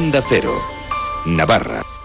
Onda Cero, Navarra.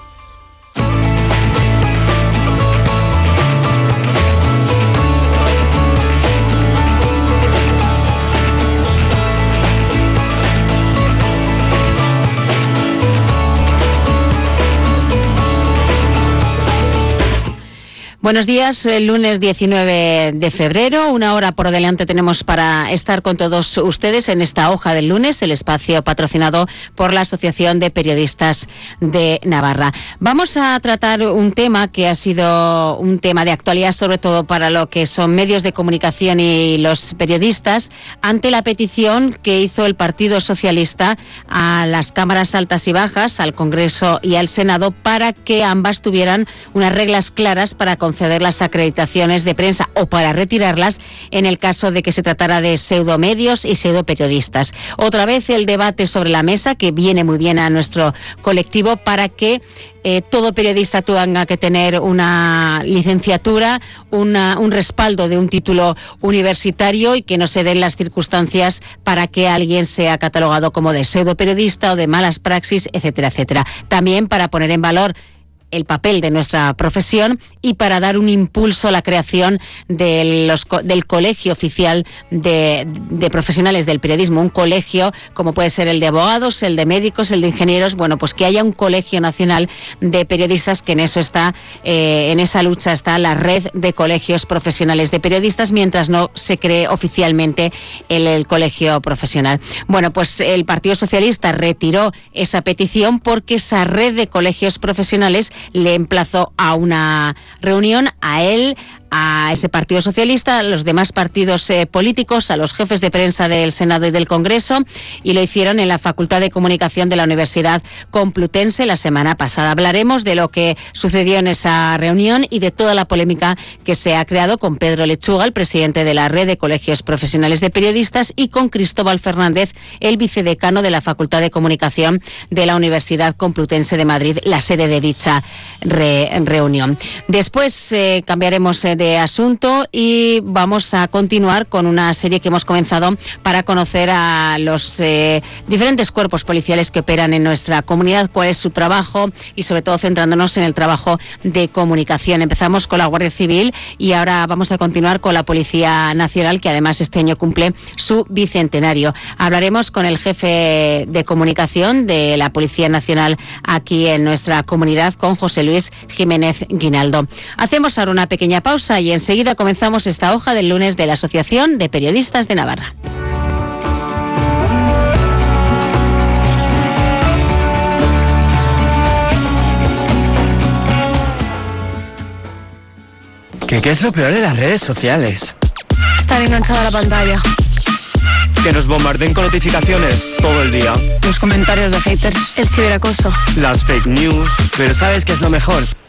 Buenos días, el lunes 19 de febrero, una hora por delante tenemos para estar con todos ustedes en esta hoja del lunes, el espacio patrocinado por la Asociación de Periodistas de Navarra. Vamos a tratar un tema que ha sido un tema de actualidad, sobre todo para lo que son medios de comunicación y los periodistas, ante la petición que hizo el Partido Socialista a las cámaras altas y bajas, al Congreso y al Senado, para que ambas tuvieran unas reglas claras para las acreditaciones de prensa o para retirarlas en el caso de que se tratara de pseudomedios y pseudoperiodistas. Otra vez el debate sobre la mesa que viene muy bien a nuestro colectivo para que eh, todo periodista tenga que tener una licenciatura, un respaldo de un título universitario y que no se den las circunstancias para que alguien sea catalogado como de pseudoperiodista o de malas praxis, etcétera, etcétera. También para poner en valor el papel de nuestra profesión y para dar un impulso a la creación de los, del colegio oficial de, profesionales del periodismo, un colegio como puede ser el de abogados, el de médicos, el de ingenieros, bueno, pues que haya un colegio nacional de periodistas que en eso está, eh, en esa lucha está la red de colegios profesionales de periodistas mientras no se cree oficialmente el colegio profesional. Bueno, pues el Partido Socialista retiró esa petición porque esa red de colegios profesionales le emplazó a una reunión a él, a ese Partido Socialista, a los demás partidos eh, políticos, a los jefes de prensa del Senado y del Congreso, y lo hicieron en la Facultad de Comunicación de la Universidad Complutense la semana pasada. Hablaremos de lo que sucedió en esa reunión y de toda la polémica que se ha creado con Pedro Lechuga, el presidente de la Red de Colegios Profesionales de Periodistas, y con Cristóbal Fernández, el vicedecano de la Facultad de Comunicación de la Universidad Complutense de Madrid, la sede de dicha reunión. Después eh, cambiaremos eh, de asunto y vamos a continuar con una serie que hemos comenzado para conocer a los eh, diferentes cuerpos policiales que operan en nuestra comunidad, cuál es su trabajo y sobre todo centrándonos en el trabajo de comunicación. Empezamos con la Guardia Civil y ahora vamos a continuar con la Policía Nacional que además este año cumple su bicentenario. Hablaremos con el jefe de comunicación de la Policía Nacional aquí en nuestra comunidad, con José Luis Jiménez Guinaldo. Hacemos ahora una pequeña pausa y enseguida comenzamos esta hoja del lunes de la Asociación de Periodistas de Navarra. ¿Qué, ¿Qué es lo peor de las redes sociales? Estar enganchada a la pantalla. Que nos bombarden con notificaciones todo el día. Los comentarios de haters. El ciberacoso. Las fake news. Pero ¿sabes qué es lo mejor?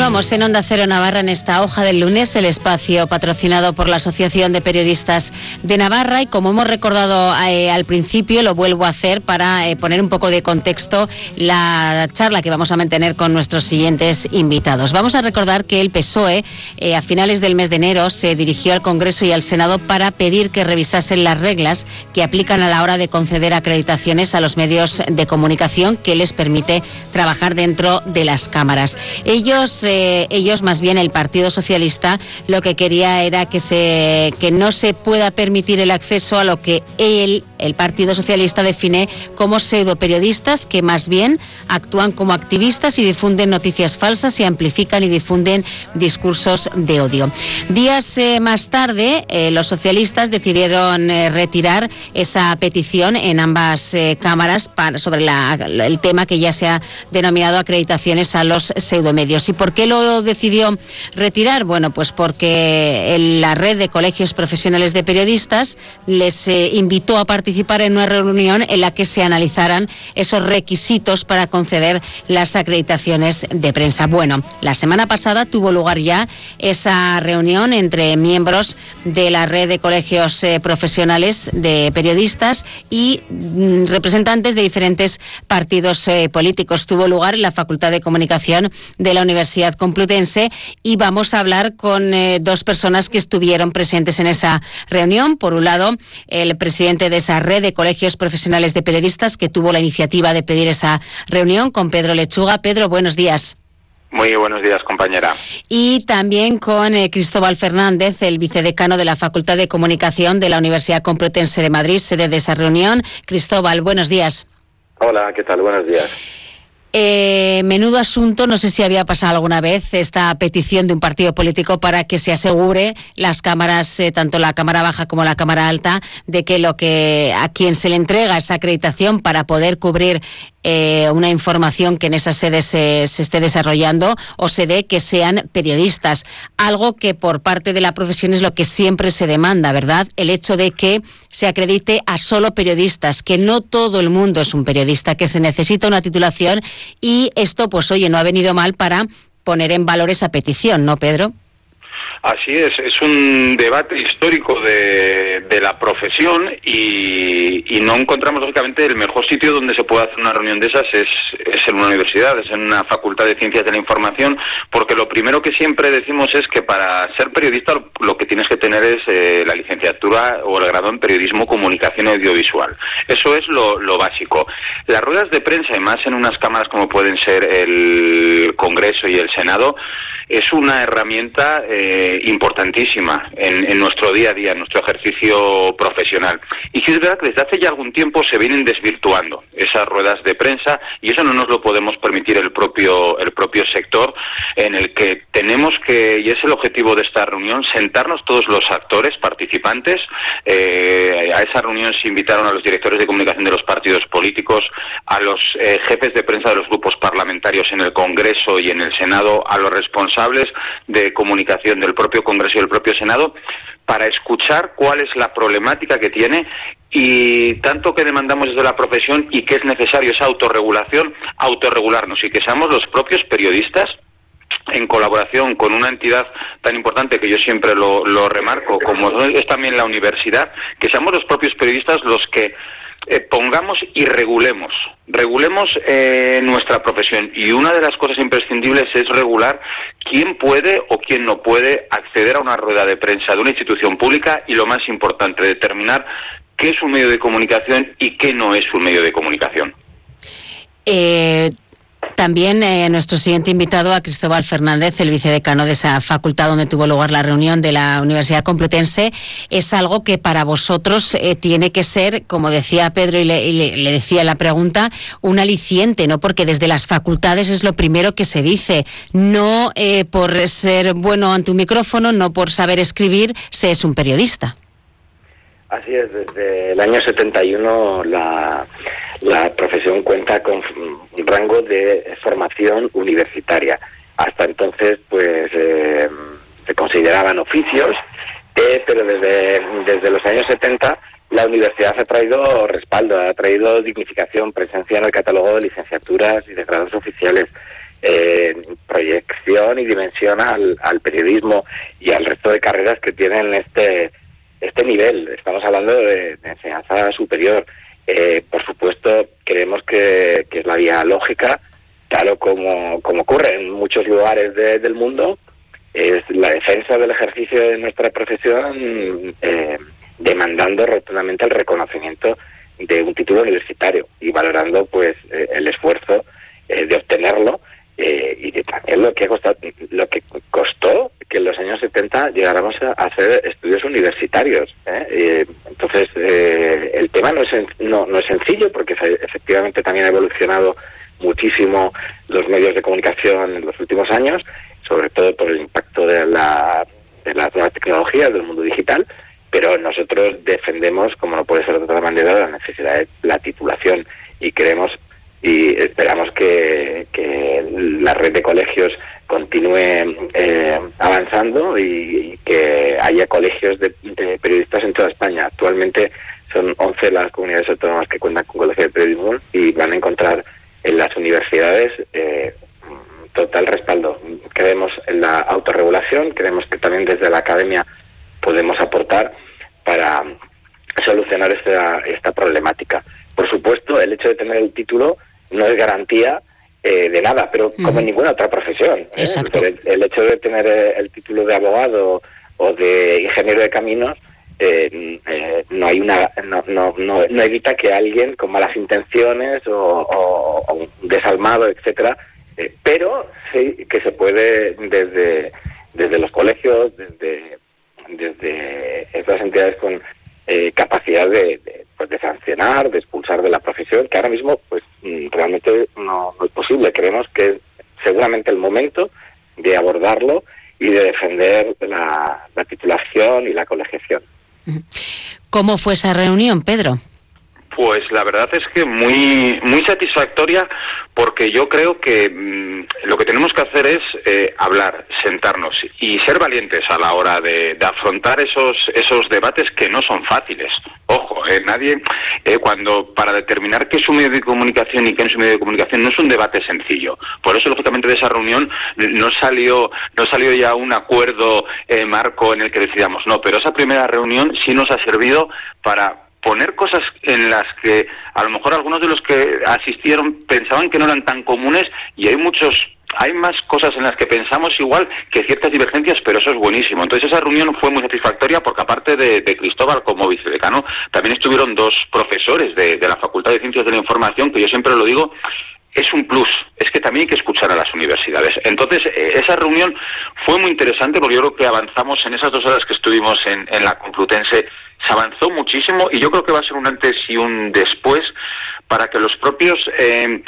Continuamos en Onda Cero Navarra en esta hoja del lunes, el espacio patrocinado por la Asociación de Periodistas de Navarra y como hemos recordado eh, al principio, lo vuelvo a hacer para eh, poner un poco de contexto la charla que vamos a mantener con nuestros siguientes invitados. Vamos a recordar que el PSOE eh, a finales del mes de enero se dirigió al Congreso y al Senado para pedir que revisasen las reglas que aplican a la hora de conceder acreditaciones a los medios de comunicación que les permite trabajar dentro de las cámaras. Ellos ellos, eh, más bien el Partido Socialista, lo que quería era que se que no se pueda permitir el acceso a lo que él, el Partido Socialista, define como pseudoperiodistas que más bien actúan como activistas y difunden noticias falsas y amplifican y difunden discursos de odio. Días eh, más tarde, eh, los socialistas decidieron retirar esa petición en ambas cámaras para, sobre el tema que ya se ha denominado acreditaciones a los pseudomedios. ¿Y por qué lo decidió retirar? Bueno, pues porque la red de colegios profesionales de periodistas les eh, invitó a participar en una reunión en la que se analizaran esos requisitos para conceder las acreditaciones de prensa. Bueno, la semana pasada tuvo lugar ya esa reunión entre miembros de la red de colegios eh, profesionales de periodistas y mm, representantes de diferentes partidos eh, políticos. Tuvo lugar en la Facultad de Comunicación de la Universidad Complutense y vamos a hablar con eh, dos personas que estuvieron presentes en esa reunión. Por un lado, el presidente de esa red de colegios profesionales de periodistas que tuvo la iniciativa de pedir esa reunión con Pedro Lechuga. Pedro, buenos días. Muy buenos días, compañera. Y también con eh, Cristóbal Fernández, el vicedecano de la Facultad de Comunicación de la Universidad Complutense de Madrid, sede de esa reunión. Cristóbal, buenos días. Hola, ¿qué tal? Buenos días. Eh, menudo asunto, no sé si había pasado alguna vez esta petición de un partido político para que se asegure las cámaras, eh, tanto la cámara baja como la cámara alta, de que lo que a quien se le entrega esa acreditación para poder cubrir eh, una información que en esa sede se, esté desarrollando o se dé que sean periodistas. Algo que por parte de la profesión es lo que siempre se demanda, ¿verdad? El hecho de que se acredite a solo periodistas, que no todo el mundo es un periodista, que se necesita una titulación y esto, pues oye, no ha venido mal para poner en valor esa petición, ¿no, Pedro? Así es, es un debate histórico de, la profesión y, no encontramos lógicamente el mejor sitio donde se puede hacer una reunión de esas es, en una universidad, es en una facultad de ciencias de la información, porque lo primero que siempre decimos es que para ser periodista lo, que tienes que tener es eh, la licenciatura o el grado en periodismo, comunicación y audiovisual. Eso es lo, lo básico. Las ruedas de prensa, y más en unas cámaras como pueden ser el Congreso y el Senado, es una herramienta eh, importantísima en, nuestro día a día, en nuestro ejercicio profesional. Y sí es verdad que desde hace ya algún tiempo se vienen desvirtuando esas ruedas de prensa y eso no nos lo podemos permitir el propio, el propio sector en el que tenemos que, y es el objetivo de esta reunión, sentarnos todos los actores participantes. Eh, a esa reunión se invitaron a los directores de comunicación de los partidos políticos, a los eh, jefes de prensa de los grupos parlamentarios en el Congreso y en el Senado, a los responsables de comunicación del propio Congreso y del propio Senado para escuchar cuál es la problemática que tiene y tanto que demandamos desde la profesión y que es necesario esa autorregulación, autorregularnos y que seamos los propios periodistas en colaboración con una entidad tan importante que yo siempre lo, lo remarco, como es también la universidad, que seamos los propios periodistas los que eh, pongamos y regulemos, regulemos eh, nuestra profesión. Y una de las cosas imprescindibles es regular quién puede o quién no puede acceder a una rueda de prensa de una institución pública y lo más importante, determinar qué es un medio de comunicación y qué no es un medio de comunicación. Eh, también eh, nuestro siguiente invitado a Cristóbal Fernández, el vicedecano de esa facultad donde tuvo lugar la reunión de la Universidad Complutense, es algo que para vosotros eh, tiene que ser, como decía Pedro y, le, decía la pregunta, un aliciente, ¿no? Porque desde las facultades es lo primero que se dice, no eh, por ser bueno ante un micrófono, no por saber escribir, se es un periodista. Así es, desde el año 71 la, la profesión cuenta con un rango de formación universitaria. Hasta entonces, pues eh, se consideraban oficios, eh, pero desde, desde los años 70 la universidad ha traído respaldo, ha traído dignificación, presencia en el catálogo de licenciaturas y de grados oficiales, eh, proyección y dimensión al, al periodismo y al resto de carreras que tienen este este nivel. Estamos hablando de, enseñanza superior. Eh, por supuesto, creemos que, es la vía lógica, claro como, como ocurre en muchos lugares del mundo, es la defensa del ejercicio de nuestra profesión eh, demandando rotundamente el reconocimiento de un título universitario y valorando pues eh, el esfuerzo de obtenerlo eh, y también lo que, costó, lo que costó que en los años 70 llegáramos a hacer estudios universitarios. ¿eh? entonces, eh, el tema no es, no, no es sencillo porque efectivamente también ha evolucionado muchísimo los medios de comunicación en los últimos años, sobre todo por el impacto de, la, de las nuevas tecnologías, del mundo digital, pero nosotros defendemos, como no puede ser de otra manera, la necesidad de la titulación y creemos y esperamos que, la red de colegios continúe eh, avanzando y, que haya colegios de, periodistas en toda España. Actualmente son 11 las comunidades autónomas que cuentan con colegios de periodismo y van a encontrar en las universidades eh, total respaldo. Creemos en la autorregulación, creemos que también desde la academia podemos aportar para solucionar esta, esta problemática. Por supuesto, el hecho de tener el título no es garantía eh, de nada, pero como en ninguna otra profesión. ¿eh? El, hecho de tener eh, el título de abogado o de ingeniero de caminos no hay una no, no, no, evita que alguien con malas intenciones o, un desalmado, etcétera, pero sí que se puede desde desde los colegios, desde desde estas entidades con capacidad de, pues de sancionar, de expulsar de la profesión, que ahora mismo pues mm, realmente no, es posible. Creemos que es seguramente el momento de abordarlo y de defender la titulación y la colegiación. ¿Cómo fue esa reunión, Pedro? Pues la verdad es que muy muy satisfactoria porque yo creo que mm, lo que tenemos que hacer es eh, hablar, sentarnos y ser valientes a la hora de, afrontar esos esos debates que no son fáciles. Ojo, eh, nadie eh, cuando para determinar qué es un medio de comunicación y qué no es un medio de comunicación no es un debate sencillo. Por eso lógicamente de esa reunión no salió no salió ya un acuerdo marco en el que decidamos no, pero esa primera reunión sí nos ha servido para poner cosas en las que a lo mejor algunos de los que asistieron pensaban que no eran tan comunes y hay muchos hay más cosas en las que pensamos igual que ciertas divergencias, pero eso es buenísimo. Entonces esa reunión fue muy satisfactoria porque aparte de, Cristóbal como vicedecano, también estuvieron dos profesores de, de la Facultad de Ciencias de la Información, que yo siempre lo digo, es un plus, es que también hay que escuchar a las universidades. Entonces, eh, esa reunión fue muy interesante porque yo creo que avanzamos en esas dos horas que estuvimos en, en la Complutense se avanzó muchísimo y yo creo que va a ser un antes y un después para que los propios eh,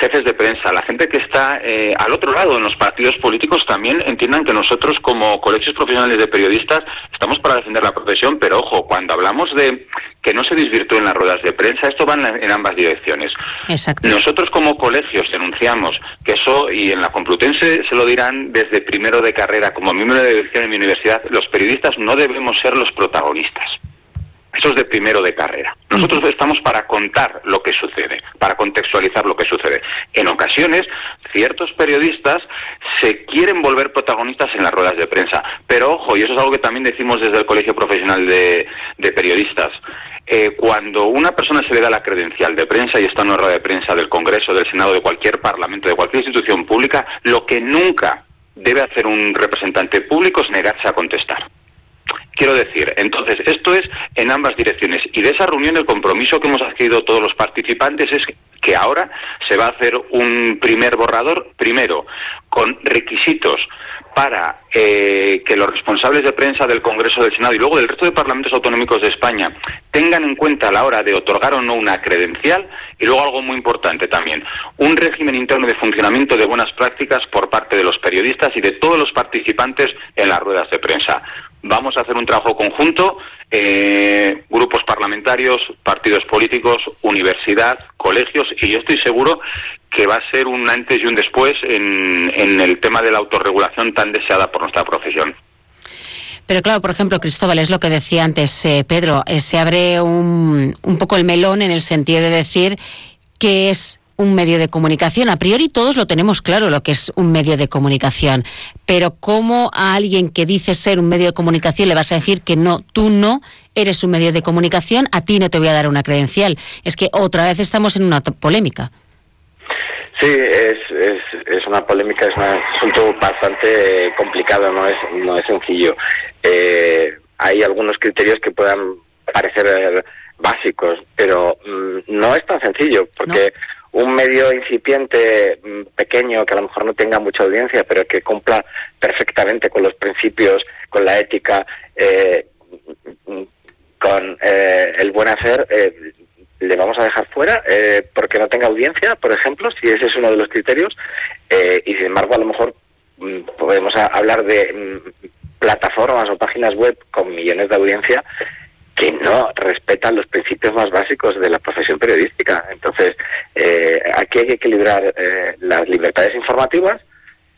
jefes de prensa, la gente que está eh, al otro lado en los partidos políticos también entiendan que nosotros como colegios profesionales de periodistas estamos para defender la profesión, pero ojo, cuando hablamos de que no se en las ruedas de prensa, esto va en, ambas direcciones. Exacto. Nosotros como colegios denunciamos que eso, y en la Complutense se lo dirán desde primero de carrera, como miembro de dirección en mi universidad, los periodistas no debemos ser los protagonistas. Eso es de primero de carrera. Nosotros estamos para contar lo que sucede, para contextualizar lo que sucede. En ocasiones, ciertos periodistas se quieren volver protagonistas en las ruedas de prensa. Pero ojo, y eso es algo que también decimos desde el Colegio Profesional de, Periodistas, eh, cuando una persona se le da la credencial de prensa y está en una rueda de prensa del Congreso, del Senado, de cualquier parlamento, de cualquier institución pública, lo que nunca debe hacer un representante público es negarse a contestar. Quiero decir, entonces, esto es en ambas direcciones. Y de esa reunión el compromiso que hemos adquirido todos los participantes es que ahora se va a hacer un primer borrador, primero, con requisitos para eh, que los responsables de prensa del Congreso del Senado y luego del resto de parlamentos autonómicos de España tengan en cuenta a la hora de otorgar o no una credencial y luego algo muy importante también, un régimen interno de funcionamiento de buenas prácticas por parte de los periodistas y de todos los participantes en las ruedas de prensa. Vamos a hacer un trabajo conjunto, eh, grupos parlamentarios, partidos políticos, universidad, colegios, y yo estoy seguro que va a ser un antes y un después en, el tema de la autorregulación tan deseada por nuestra profesión. Pero claro, por ejemplo, Cristóbal, es lo que decía antes eh, Pedro, eh, se abre un, un poco el melón en el sentido de decir que es un medio de comunicación. A priori todos lo tenemos claro lo que es un medio de comunicación, pero ¿cómo a alguien que dice ser un medio de comunicación le vas a decir que no, tú no eres un medio de comunicación, a ti no te voy a dar una credencial? Es que otra vez estamos en una polémica. Sí, es, es, una polémica, es un asunto bastante complicado, no es, no es sencillo. Eh, hay algunos criterios que puedan parecer básicos, pero mm, no es tan sencillo, porque un medio incipiente, mm, pequeño, que a lo mejor no tenga mucha audiencia, pero que cumpla perfectamente con los principios, con la ética, eh, mm, con eh, el buen hacer, eh, le vamos a dejar fuera porque no tenga audiencia, por ejemplo, si ese es uno de los criterios, y sin embargo a lo mejor podemos hablar de plataformas o páginas web con millones de audiencia que no respetan los principios más básicos de la profesión periodística. Entonces, eh, aquí hay que equilibrar eh, las libertades informativas,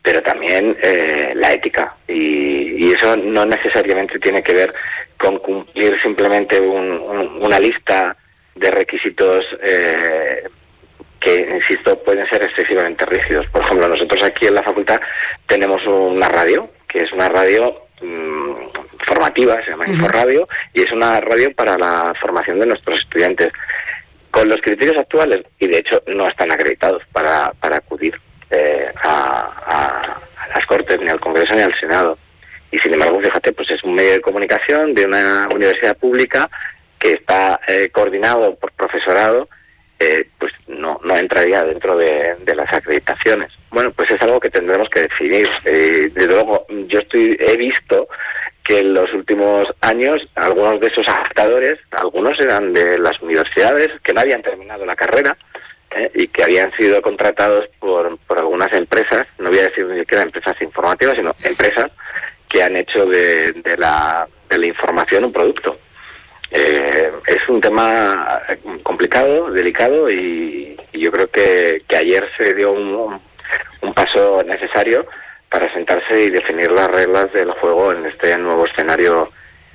pero también eh, la ética. Y, eso no necesariamente tiene que ver con cumplir simplemente una lista de requisitos que, insisto, pueden ser excesivamente rígidos. Por ejemplo, nosotros aquí en la facultad tenemos una radio, que es una radio mm, formativa, se llama Inforradio, y es una radio para la formación de nuestros estudiantes. Con los criterios actuales, y de hecho no están acreditados para, para acudir eh, a, las Cortes, ni al Congreso, ni al Senado. Y sin embargo, fíjate, pues es un medio de comunicación de una universidad pública que está eh, coordinado por profesorado, eh, pues no, no entraría dentro de, de, las acreditaciones. Bueno, pues es algo que tendremos que definir. desde luego, yo estoy he visto que en los últimos años algunos de esos adaptadores, algunos eran de las universidades que no habían terminado la carrera ¿eh? y que habían sido contratados por, por algunas empresas, no voy a decir ni siquiera empresas informativas, sino empresas que han hecho de, de, la, de la información un producto. Eh, es un tema complicado, delicado y, yo creo que, que ayer se dio un, un paso necesario para sentarse y definir las reglas del juego en este nuevo escenario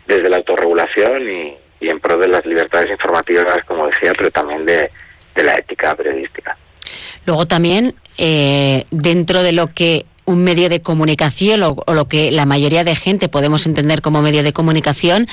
desde la autorregulación y, en pro de las libertades informativas, como decía, pero también de, la ética periodística. Luego también, eh, dentro de lo que un medio de comunicación o, lo que la mayoría de gente podemos entender como medio de comunicación,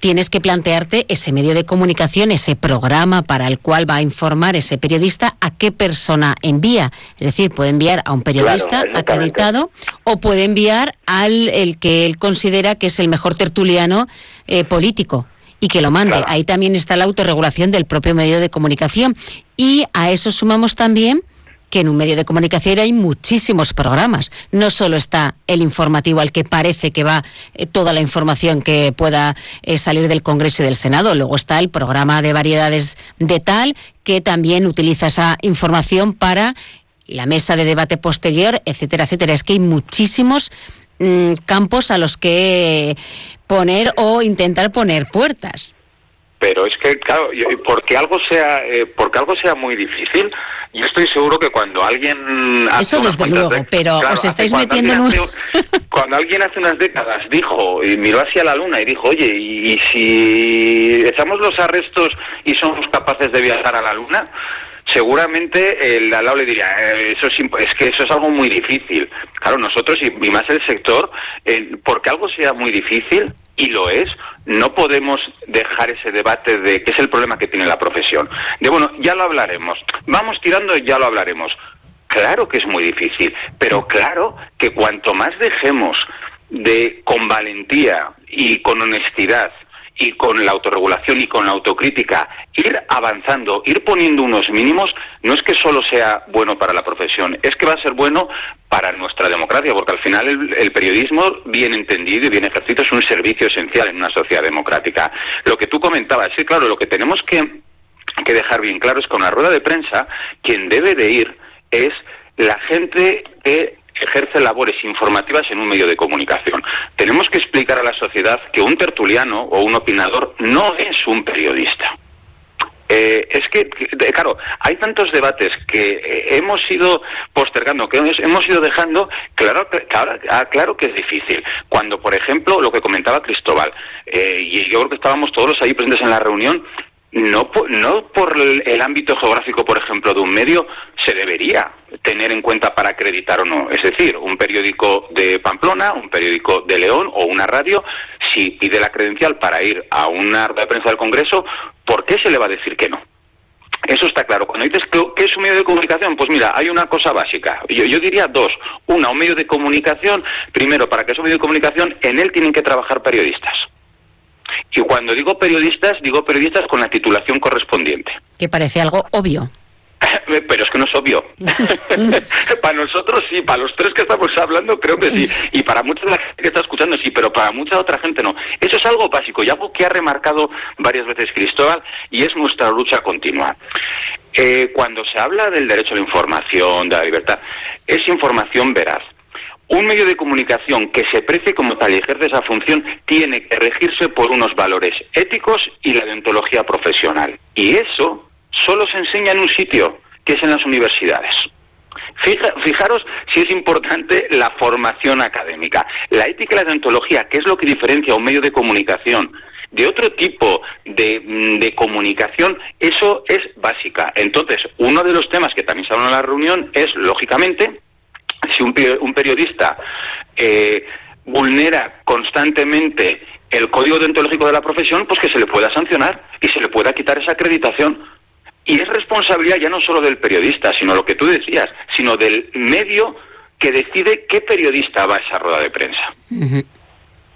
tienes que plantearte ese medio de comunicación, ese programa para el cual va a informar ese periodista, a qué persona envía. Es decir, puede enviar a un periodista acreditado o puede enviar al el que él considera que es el mejor tertuliano eh, político y que lo mande. Ahí también está la autorregulación del propio medio de comunicación. Y a eso sumamos también que en un medio de comunicación hay muchísimos programas. No solo está el informativo al que parece que va eh, toda la información que pueda eh, salir del Congreso y del Senado. Luego está el programa de variedades de tal que también utiliza esa información para la mesa de debate posterior, etcétera, etcétera. Es que hay muchísimos mm, campos a los que poner o intentar poner puertas. Pero es que, claro, porque algo sea, eh, porque algo sea muy difícil, yo estoy seguro que cuando alguien hace eso desde luego, pero os estáis metiendo en un... cuando alguien hace unas décadas dijo y miró hacia la luna y dijo, oye, y, si echamos los arrestos y somos capaces de viajar a la luna, seguramente el al lado le diría, eh, eso es, que eso es algo muy difícil. Claro, nosotros y, más el sector, eh, porque algo sea muy difícil, y lo es, no podemos dejar ese debate de qué es el problema que tiene la profesión. De bueno, ya lo hablaremos. Vamos tirando ya lo hablaremos. Claro que es muy difícil, pero claro que cuanto más dejemos de con valentía y con honestidad y con la autorregulación y con la autocrítica, ir avanzando, ir poniendo unos mínimos, no es que solo sea bueno para la profesión, es que va a ser bueno para nuestra democracia, porque al final el, periodismo, bien entendido y bien ejercido, es un servicio esencial en una sociedad democrática. Lo que tú comentabas, sí, claro, lo que tenemos que, que dejar bien claro es que con la rueda de prensa, quien debe de ir es la gente que ejerce labores informativas en un medio de comunicación. Tenemos que explicar a la sociedad que un tertuliano o un opinador no es un periodista. Eh, es que, claro, hay tantos debates que eh, hemos ido postergando, que hemos ido dejando, claro, claro, ah, claro que es difícil. Cuando, por ejemplo, lo que comentaba Cristóbal, eh, y yo creo que estábamos todos ahí presentes en la reunión, no, no por el ámbito geográfico, por ejemplo, de un medio, se debería tener en cuenta para acreditar o no. Es decir, un periódico de Pamplona, un periódico de León o una radio, si pide la credencial para ir a una rueda de prensa del Congreso, ¿por qué se le va a decir que no? Eso está claro. Cuando dices que, es un medio de comunicación, pues mira, hay una cosa básica. Yo, yo, diría dos. Una, un medio de comunicación. Primero, para que sea un medio de comunicación, en él tienen que trabajar periodistas. Y cuando digo periodistas, digo periodistas con la titulación correspondiente. Que parece algo obvio. Pero es que no es obvio. para nosotros sí, para los tres que estamos hablando creo que sí. Y para mucha de la gente que está escuchando sí, pero para mucha otra gente no. Eso es algo básico y algo que ha remarcado varias veces Cristóbal y es nuestra lucha continua. Eh, cuando se habla del derecho a la información, de la libertad, es información veraz. Un medio de comunicación que se precie como tal y ejerce esa función tiene que regirse por unos valores éticos y la deontología profesional. Y eso solo se enseña en un sitio, que es en las universidades. fijaros si es importante la formación académica. La ética y la deontología, que es lo que diferencia a un medio de comunicación de otro tipo de, mm, de, comunicación, eso es básica. Entonces, uno de los temas que también se habla en la reunión es, lógicamente, si un, un periodista eh, vulnera constantemente el código deontológico de la profesión, pues que se le pueda sancionar y se le pueda quitar esa acreditación. Y es responsabilidad ya no solo del periodista, sino lo que tú decías, sino del medio que decide qué periodista va a esa rueda de prensa.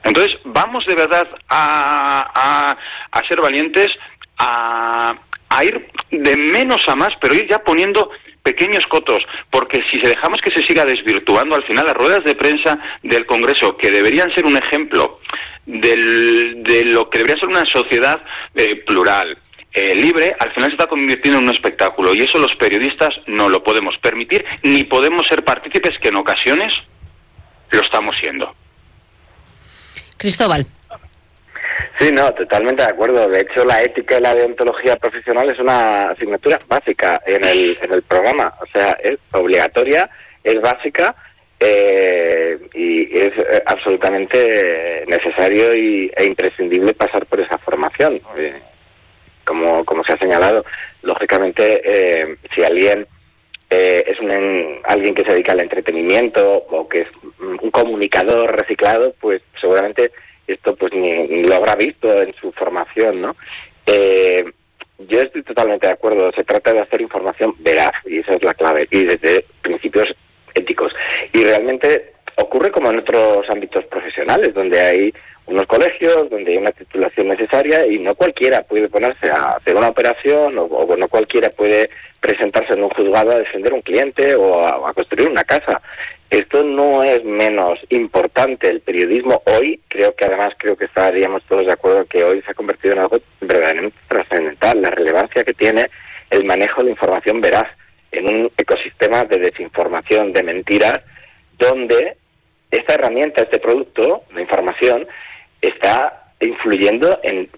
Entonces, vamos de verdad a, a, ser valientes, a, a ir de menos a más, pero ir ya poniendo pequeños cotos, porque si dejamos que se siga desvirtuando, al final las ruedas de prensa del Congreso, que deberían ser un ejemplo de lo que debería ser una sociedad eh, plural, eh, libre, al final se está convirtiendo en un espectáculo y eso los periodistas no lo podemos permitir ni podemos ser partícipes que en ocasiones lo estamos siendo. Cristóbal. Sí, no, totalmente de acuerdo. De hecho, la ética y la deontología profesional es una asignatura básica en el, en el programa. O sea, es obligatoria, es básica eh, y es eh, absolutamente necesario y, e imprescindible pasar por esa formación. Eh, como, como se ha señalado, lógicamente, si alguien es un, alguien que se dedica al entretenimiento o que es un comunicador reciclado, pues seguramente esto pues ni, lo habrá visto en su formación, ¿no? Eh, yo estoy totalmente de acuerdo, se trata de hacer información veraz y esa es la clave, y desde principios éticos. Y realmente ocurre como en otros ámbitos profesionales, donde hay unos colegios, donde hay una titulación necesaria y no cualquiera puede ponerse a hacer una operación o, o no cualquiera puede presentarse en un juzgado a defender un cliente o a construir una casa. Esto no es menos importante. El periodismo hoy, creo que además creo que estaríamos todos de acuerdo que hoy se ha convertido en algo verdaderamente trascendental. La relevancia que tiene el manejo de información veraz en un ecosistema de desinformación, de mentiras, donde esta herramienta, este producto de información, está influyendo en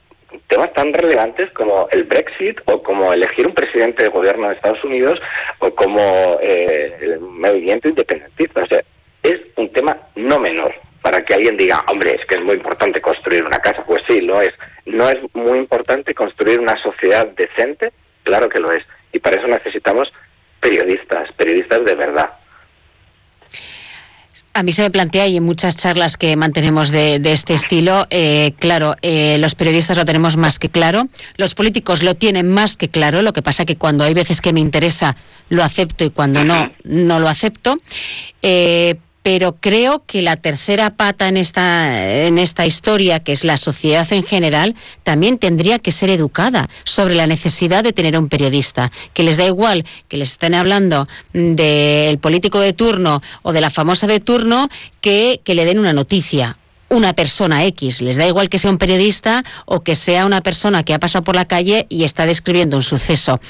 temas tan relevantes como el Brexit o como elegir un presidente de gobierno de Estados Unidos o como eh, el movimiento independentista. O sea, es un tema no menor para que alguien diga, hombre, es que es muy importante construir una casa. Pues sí, lo es. No es muy importante construir una sociedad decente, claro que lo es. Y para eso necesitamos periodistas, periodistas de verdad. A mí se me plantea, y en muchas charlas que mantenemos de, este estilo, eh, claro, eh, los periodistas lo tenemos más que claro, los políticos lo tienen más que claro, lo que pasa que cuando hay veces que me interesa lo acepto y cuando no, no lo acepto. Eh, pero creo que la tercera pata en esta, en esta historia, que es la sociedad en general, también tendría que ser educada sobre la necesidad de tener un periodista, que les da igual que les estén hablando del político de turno o de la famosa de turno, que, que le den una noticia una persona X. Les da igual que sea un periodista o que sea una persona que ha pasado por la calle y está describiendo un suceso.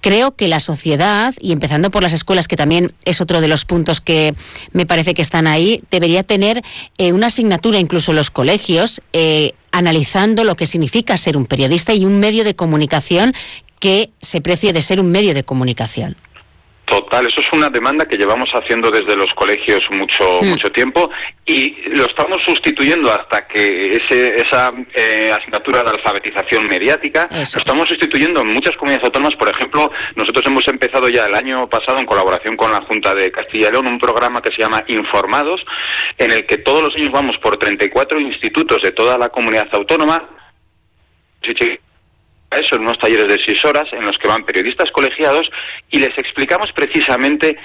Creo que la sociedad, y empezando por las escuelas, que también es otro de los puntos que me parece que están ahí, debería tener eh, una asignatura incluso en los colegios eh, analizando lo que significa ser un periodista y un medio de comunicación que se precie de ser un medio de comunicación. Total, eso es una demanda que llevamos haciendo desde los colegios mucho hmm. mucho tiempo y lo estamos sustituyendo hasta que ese, esa eh, asignatura de alfabetización mediática lo estamos sustituyendo en muchas comunidades autónomas. Por ejemplo, nosotros hemos empezado ya el año pasado en colaboración con la Junta de Castilla y León un programa que se llama Informados, en el que todos los años vamos por 34 institutos de toda la comunidad autónoma eso en unos talleres de seis horas en los que van periodistas colegiados y les explicamos precisamente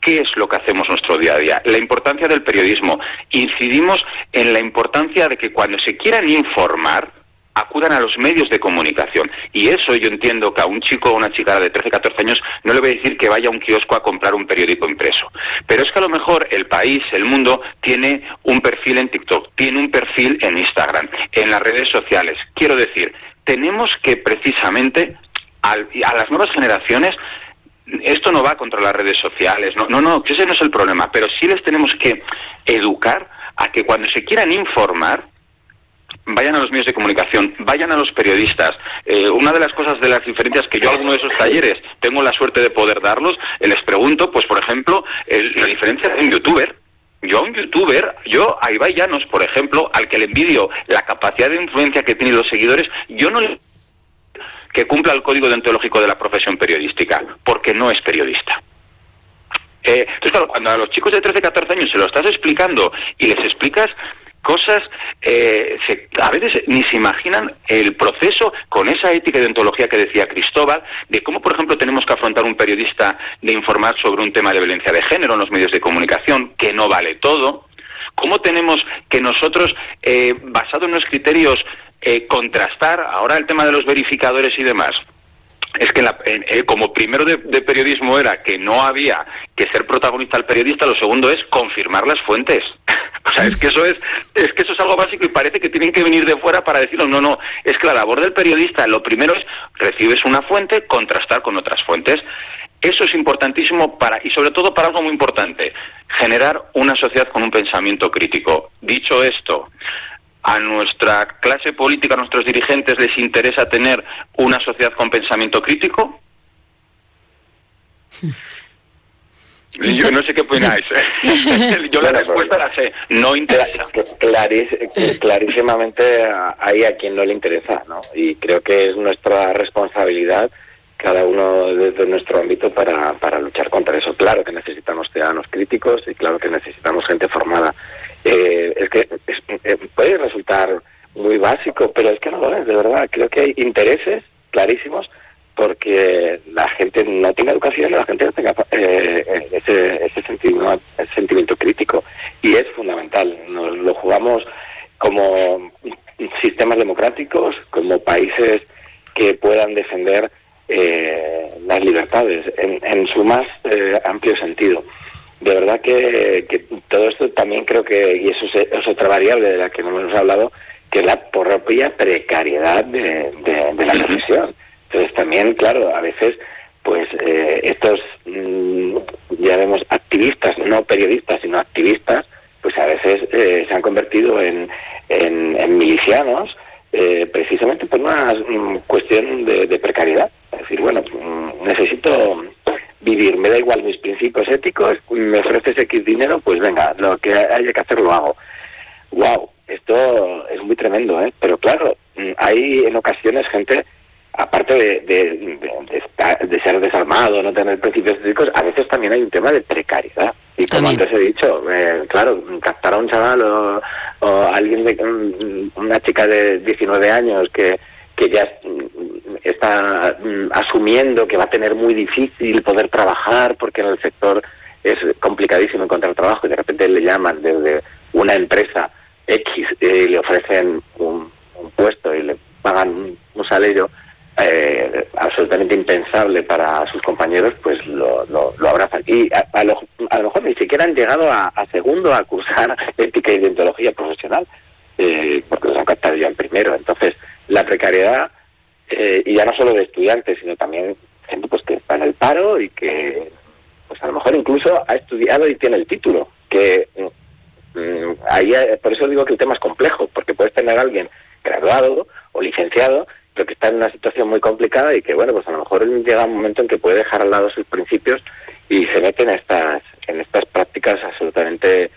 qué es lo que hacemos nuestro día a día, la importancia del periodismo. Incidimos en la importancia de que cuando se quieran informar, acudan a los medios de comunicación. Y eso yo entiendo que a un chico o una chica de 13, 14 años no le voy a decir que vaya a un kiosco a comprar un periódico impreso. Pero es que a lo mejor el país, el mundo, tiene un perfil en TikTok, tiene un perfil en Instagram, en las redes sociales. Quiero decir, tenemos que precisamente a las nuevas generaciones esto no va contra las redes sociales, no, no, no, ese no es el problema, pero sí les tenemos que educar a que cuando se quieran informar, vayan a los medios de comunicación, vayan a los periodistas. Eh, una de las cosas de las diferencias que yo alguno de esos talleres tengo la suerte de poder darlos, eh, les pregunto, pues por ejemplo, la diferencia de un youtuber. Yo a un youtuber, yo a Ibai Llanos, por ejemplo, al que le envidio la capacidad de influencia que tiene los seguidores, yo no le que cumpla el código deontológico de la profesión periodística, porque no es periodista. Eh, entonces, claro, cuando a los chicos de 13, 14 años se lo estás explicando y les explicas cosas, eh, a veces ni se imaginan el proceso con esa ética de ontología que decía Cristóbal, de cómo, por ejemplo, tenemos que afrontar un periodista de informar sobre un tema de violencia de género en los medios de comunicación, que no vale todo. ¿Cómo tenemos que nosotros, eh, basado en los criterios, eh, contrastar ahora el tema de los verificadores y demás? es que eh, como primero de, periodismo era que no había que ser protagonista el periodista, lo segundo es confirmar las fuentes. o sea, es que eso es, es que eso es algo básico y parece que tienen que venir de fuera para decirlo. No, no, es que la labor del periodista, lo primero es recibes una fuente, contrastar con otras fuentes. Eso es importantísimo para, y sobre todo para algo muy importante, generar una sociedad con un pensamiento crítico. Dicho esto, a nuestra clase política, a nuestros dirigentes, les interesa tener una sociedad con pensamiento crítico? Yo no sé qué opináis. Yo la respuesta la sé, no interesa. clarísimamente hay a quien no le interesa, ¿no? Y creo que es nuestra responsabilidad, cada uno desde nuestro ámbito, para, para luchar contra eso. Claro que necesitamos ciudadanos críticos y claro que necesitamos gente formada eh, es que eh, puede resultar muy básico, pero es que no lo es, de verdad. Creo que hay intereses clarísimos porque la gente no tiene educación y la gente no tenga eh, ese, ese, sentimiento, sentimiento crítico. Y es fundamental. Nos lo jugamos como sistemas democráticos, como países que puedan defender las libertades en, en su más amplio sentido de verdad que, todo esto también creo que, y eso es, otra variable de la que no hemos hablado, que es la propia precariedad de, la profesión. Entonces también, claro, a veces, pues eh, estos, mm, ya vemos, activistas, no periodistas, sino activistas, pues a veces eh, se han convertido en, en, milicianos eh, precisamente por una mm, cuestión de, de, precariedad. Es decir, bueno, mm, necesito vivir, me da igual mis principios éticos, me ofreces X dinero, pues venga, lo que haya que hacer lo hago. Wow, esto es muy tremendo, ¿eh? Pero claro, mm, hay en ocasiones gente, aparte de, de, ser desarmado, no tener principios éticos, a veces también hay un tema de precariedad. Y como antes he dicho, eh, claro, captar a un chaval o, o alguien de una chica de 19 años que que ya está mm, asumiendo que va a tener muy difícil poder trabajar porque en el sector es complicadísimo encontrar trabajo y de repente le llaman desde una empresa X y le ofrecen un, puesto y le pagan un salario eh, absolutamente impensable para sus compañeros, pues lo, lo, abrazan. Y a, lo, mejor ni siquiera han llegado a, segundo a cursar ética y deontología profesional, eh, porque los han captado ya en primero. Entonces, la precariedad, eh, y ya no solo de estudiantes, sino también gente pues que está en el paro y que pues a lo mejor incluso ha estudiado y tiene el título, que mm, ahí eh, por eso digo que el tema es complejo, porque puedes tener a alguien graduado o licenciado, pero que está en una situación muy complicada y que bueno, pues a lo mejor llega un momento en que puede dejar al lado sus principios y se mete en estas en estas prácticas absolutamente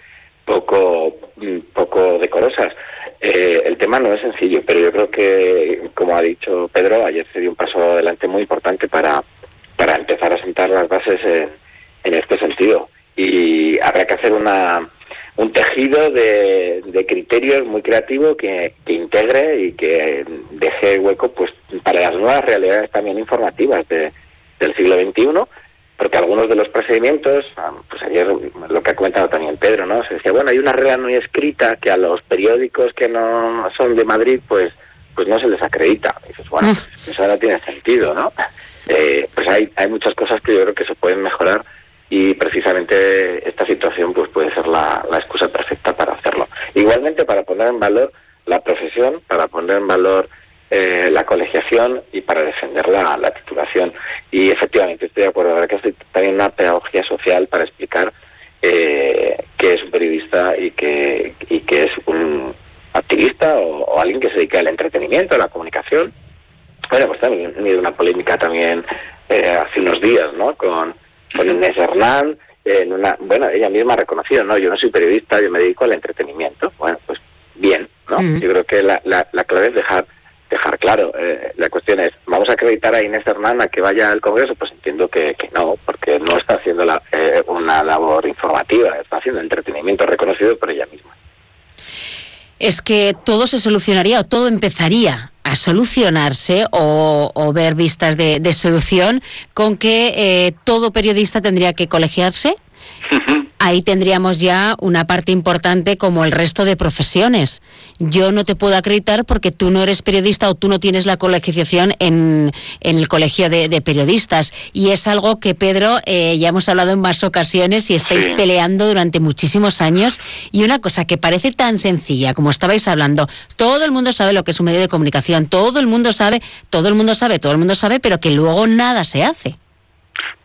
poco mm, poco decorosas. Eh, el tema no es sencillo, pero yo creo que, como ha dicho Pedro, ayer se dio un paso adelante muy importante para, para empezar a sentar las bases en, este sentido. Y habrá que hacer una, un tejido de, criterios muy creativo que, integre y que deje hueco pues para las nuevas realidades también informativas del siglo XXI porque algunos de los procedimientos, ah, pues ayer lo que ha comentado también Pedro, ¿no? Se decía, bueno, hay una regla no escrita que a los periódicos que no son de Madrid, pues pues no se les acredita. Y dices, bueno, pues eso no tiene sentido, ¿no? Eh, pues hay, hay muchas cosas que yo creo que se pueden mejorar y precisamente esta situación pues puede ser la, la excusa perfecta para hacerlo. Igualmente para poner en valor la profesión, para poner en valor eh, la colegiación y para defender la, la, titulación. Y efectivamente estoy de acuerdo, ahora que hacer también una pedagogía social para explicar eh, qué es un periodista y qué, y que es un activista o, alguien que se dedica al entretenimiento, a la comunicación. Bueno, pues también ha habido una polémica también eh, hace unos días, ¿no? Con, con Inés Hernán, en una, bueno, ella misma ha reconocido, no, yo no soy periodista, yo me dedico al entretenimiento. Bueno, pues bien, ¿no? Yo creo que la, la, la clave es dejar dejar claro. Eh, la cuestión es, ¿vamos a acreditar a Inés Hernán a que vaya al Congreso? Pues entiendo que, que no, porque no está haciendo la, eh, una labor informativa, está haciendo entretenimiento reconocido por ella misma. Es que todo se solucionaría o todo empezaría a solucionarse o, o ver vistas de, solución con que eh, todo periodista tendría que colegiarse ahí tendríamos ya una parte importante como el resto de profesiones. Yo no te puedo acreditar porque tú no eres periodista o tú no tienes la colegiación en, en el colegio de, de, periodistas. Y es algo que, Pedro, eh, ya hemos hablado en más ocasiones y estáis sí. peleando durante muchísimos años. Y una cosa que parece tan sencilla, como estabais hablando, todo el mundo sabe lo que es un medio de comunicación, todo el mundo sabe, todo el mundo sabe, todo el mundo sabe, pero que luego nada se hace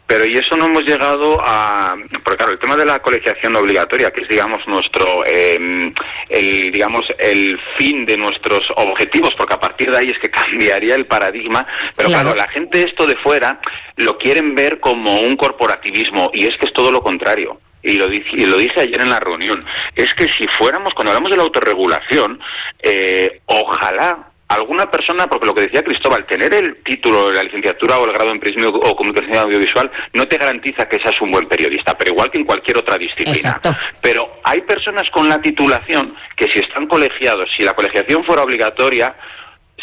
pero y eso no hemos llegado a porque claro el tema de la colegiación obligatoria que es digamos nuestro eh, el digamos el fin de nuestros objetivos porque a partir de ahí es que cambiaría el paradigma pero claro, claro. la gente esto de fuera lo quieren ver como un corporativismo y es que es todo lo contrario. Y lo, dije, y lo dije ayer en la reunión, es que si fuéramos, cuando hablamos de la autorregulación, eh, ojalá alguna persona, porque lo que decía Cristóbal, tener el título de la licenciatura o el grado en periodismo o comunicación audiovisual no te garantiza que seas un buen periodista, pero igual que en cualquier otra disciplina. Exacto. Pero hay personas con la titulación que si están colegiados, si la colegiación fuera obligatoria,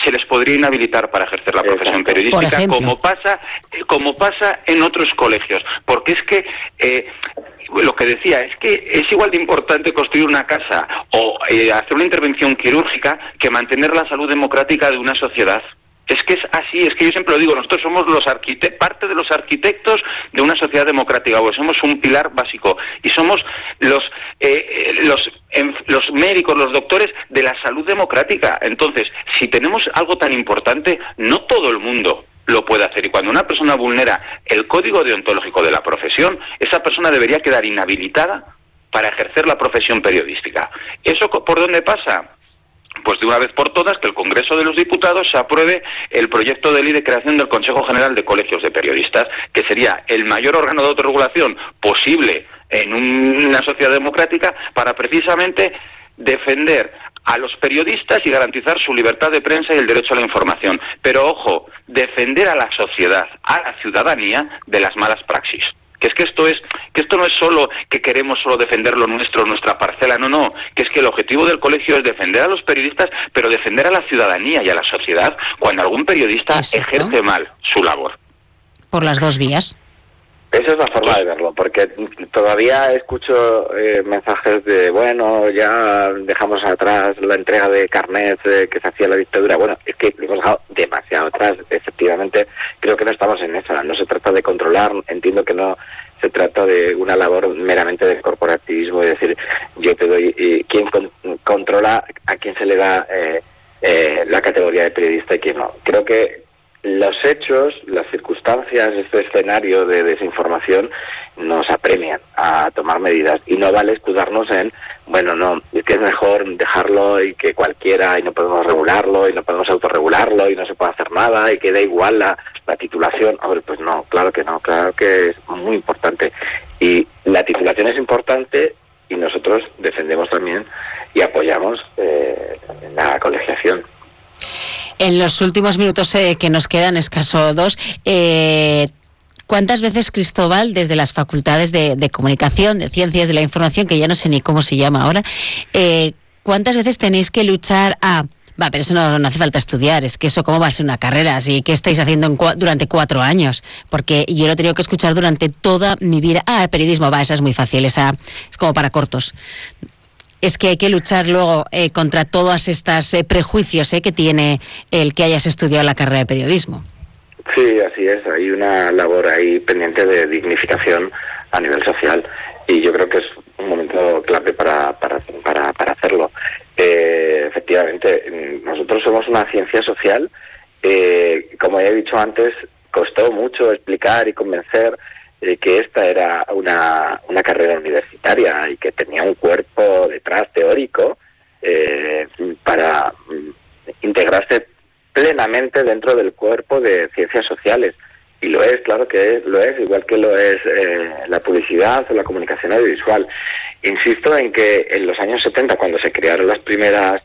se les podría inhabilitar para ejercer la profesión periodística, como pasa, como pasa en otros colegios, porque es que eh, lo que decía es que es igual de importante construir una casa o eh, hacer una intervención quirúrgica que mantener la salud democrática de una sociedad. Es que es así, es que yo siempre lo digo, nosotros somos los parte de los arquitectos de una sociedad democrática, porque somos un pilar básico y somos los, eh, los, en, los médicos, los doctores de la salud democrática. Entonces, si tenemos algo tan importante, no todo el mundo lo puede hacer. Y cuando una persona vulnera el código deontológico de la profesión, esa persona debería quedar inhabilitada para ejercer la profesión periodística. ¿Eso por dónde pasa? Pues de una vez por todas que el Congreso de los Diputados se apruebe el proyecto de ley de creación del Consejo General de Colegios de Periodistas, que sería el mayor órgano de autorregulación posible en una sociedad democrática para precisamente defender a los periodistas y garantizar su libertad de prensa y el derecho a la información. Pero ojo, defender a la sociedad, a la ciudadanía de las malas praxis. Que es que esto es que esto no es solo que queremos solo defender lo nuestro, nuestra parcela, no, no, que es que el objetivo del colegio es defender a los periodistas, pero defender a la ciudadanía y a la sociedad cuando algún periodista Exacto. ejerce mal su labor. Por las dos vías. Esa es la forma de verlo, porque todavía escucho eh, mensajes de, bueno, ya dejamos atrás la entrega de carnets eh, que se hacía la dictadura. Bueno, es que lo hemos dejado demasiado atrás. Efectivamente, creo que no estamos en esa. No se trata de controlar, entiendo que no se trata de una labor meramente de corporativismo, es decir, yo te doy, eh, quién con, controla a quién se le da eh, eh, la categoría de periodista y quién no. Creo que los hechos, las circunstancias, este escenario de desinformación nos apremian a tomar medidas y no vale escudarnos en, bueno, no, es que es mejor dejarlo y que cualquiera y no podemos regularlo y no podemos autorregularlo y no se puede hacer nada y que da igual la, la titulación. Hombre, pues no, claro que no, claro que es muy importante. Y la titulación es importante y nosotros defendemos también y apoyamos eh, la colegiación. En los últimos minutos eh, que nos quedan, escaso dos, eh, ¿Cuántas veces, Cristóbal, desde las facultades de, comunicación, de ciencias de la información, que ya no sé ni cómo se llama ahora, eh, cuántas veces tenéis que luchar a... Va, pero eso no, no, hace falta estudiar, es que eso cómo va a ser una carrera, así que estáis haciendo en cua durante cuatro años, porque yo lo he tenido que escuchar durante toda mi vida. Ah, el periodismo, va, esa es muy fácil, esa es como para cortos. Es que hay que luchar luego eh, contra todos estos eh, prejuicios que tiene el que hayas estudiado la carrera de periodismo. Sí, así es. Hay una labor ahí pendiente de dignificación a nivel social y yo creo que es un momento clave para, para, para, hacerlo. Eh, efectivamente, nosotros somos una ciencia social. Eh, como he dicho antes, costó mucho explicar y convencer eh, que esta era una, una carrera universitaria y que tenía un cuerpo detrás teórico para mm, integrarse plenamente dentro del cuerpo de ciencias sociales. Y lo es, claro que lo es, igual que lo es eh, la publicidad o la comunicación audiovisual. Insisto en que en los años 70, cuando se crearon las primeras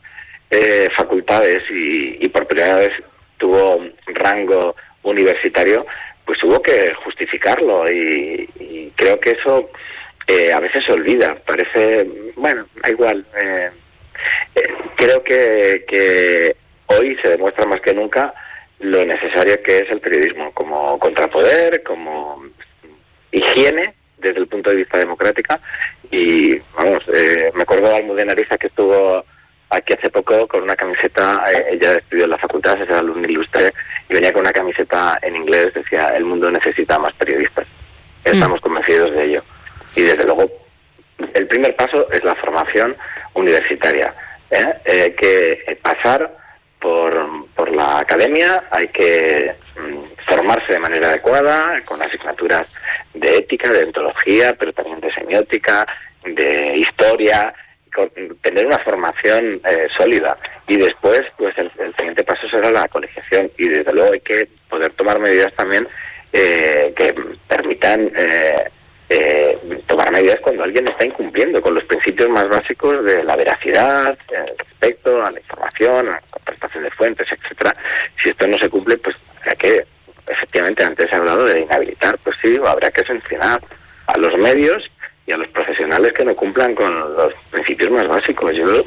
eh, facultades y, por primera vez tuvo rango universitario, pues hubo que justificarlo y, creo que eso eh, a veces se olvida. Parece, bueno, da igual. creo que, que hoy se demuestra más que nunca lo necesario que es el periodismo como contrapoder, como higiene desde el punto de vista democrática y vamos, eh, me acuerdo de Almudena Ariza que estuvo aquí hace poco con una camiseta, eh, ella estudió en la facultad, es alumno ilustre y venía con una en inglés, decía el mundo necesita más periodistas. Mm. Estamos convencidos de ello. Y desde luego el primer paso es la formación universitaria, ¿eh? que pasar por, la academia, hay que mm, formarse de manera adecuada, con asignaturas de ética, de ontología, pero también de semiótica, de historia, tener una formación eh, sólida. Y después, pues el, siguiente paso será la colegiación. Y desde luego hay que poder tomar medidas también eh, que permitan eh, eh, tomar medidas cuando alguien está incumpliendo con los principios más básicos de la veracidad, respecto a la información, a la prestación de fuentes, etcétera. Si esto no se cumple, pues habrá que, efectivamente, antes he hablado de inhabilitar, pues sí, habrá que sancionar a los medios y a los profesionales que no cumplan con los principios más básicos. Yo,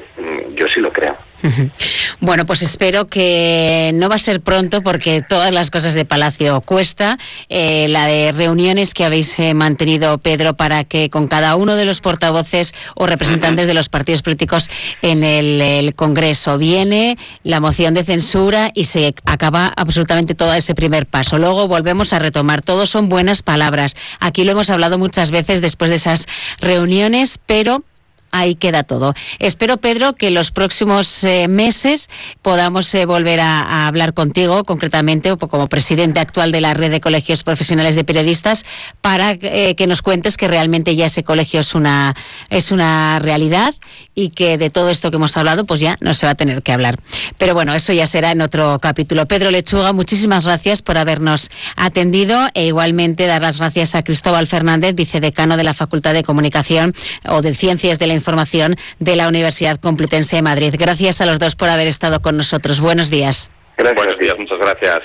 yo sí lo creo. Bueno, pues espero que no va a ser pronto porque todas las cosas de Palacio cuesta. Eh, la de reuniones que habéis eh, mantenido, Pedro, para que con cada uno de los portavoces o representantes de los partidos políticos en el, Congreso viene la moción de censura y se acaba absolutamente todo ese primer paso. Luego volvemos a retomar. Todos son buenas palabras. Aquí lo hemos hablado muchas veces después de esas reuniones, pero ahí queda todo. Espero, Pedro, que los próximos eh, meses podamos eh, volver a, hablar contigo, concretamente como presidente actual de la red de colegios profesionales de periodistas, para eh, que nos cuentes que realmente ya ese colegio es una, es una realidad y que de todo esto que hemos hablado, pues ya no se va a tener que hablar. Pero bueno, eso ya será en otro capítulo. Pedro Lechuga, muchísimas gracias por habernos atendido e igualmente dar las gracias a Cristóbal Fernández, vicedecano de la Facultad de Comunicación o de Ciencias de la información de la Universidad Complutense de Madrid. Gracias a los dos por haber estado con nosotros. Buenos días. Buenos días, muchas gracias.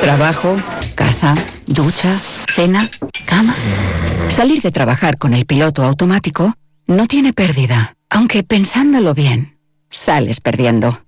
Trabajo, casa, ducha, cena, cama. Salir de trabajar con el piloto automático no tiene pérdida, aunque pensándolo bien, sales perdiendo.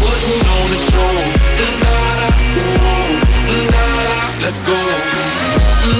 putting on show. Let's go.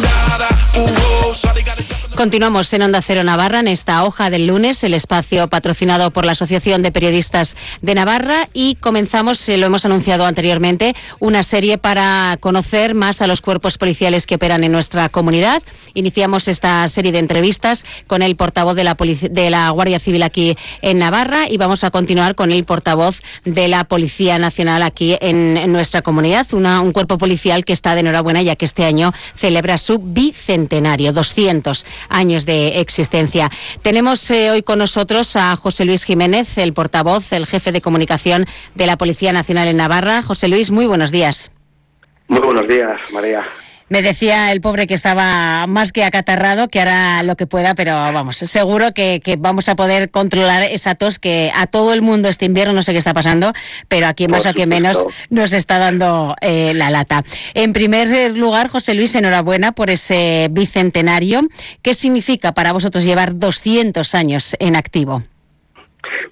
Da da, ooh, got Continuamos en Onda Cero Navarra en esta hoja del lunes, el espacio patrocinado por la Asociación de Periodistas de Navarra y comenzamos, se lo hemos anunciado anteriormente, una serie para conocer más a los cuerpos policiales que operan en nuestra comunidad. Iniciamos esta serie de entrevistas con el portavoz de la, de la Guardia Civil aquí en Navarra y vamos a continuar con el portavoz de la Policía Nacional aquí en, nuestra comunidad, un cuerpo policial que está de enhorabuena ya que este año celebra su bicentenario, 200 años de existencia. Tenemos eh, hoy con nosotros a José Luis Jiménez, el portavoz, el jefe de comunicación de la Policía Nacional en Navarra. José Luis, muy buenos días. Muy buenos días, María. Me decía el pobre que estaba más que acatarrado, que hará lo que pueda, pero vamos, seguro que, vamos a poder controlar esa tos que a todo el mundo este invierno, no sé qué está pasando, pero aquí más o aquí menos nos está dando eh, la lata. En primer lugar, José Luis, enhorabuena por ese bicentenario. ¿Qué significa para vosotros llevar 200 años en activo?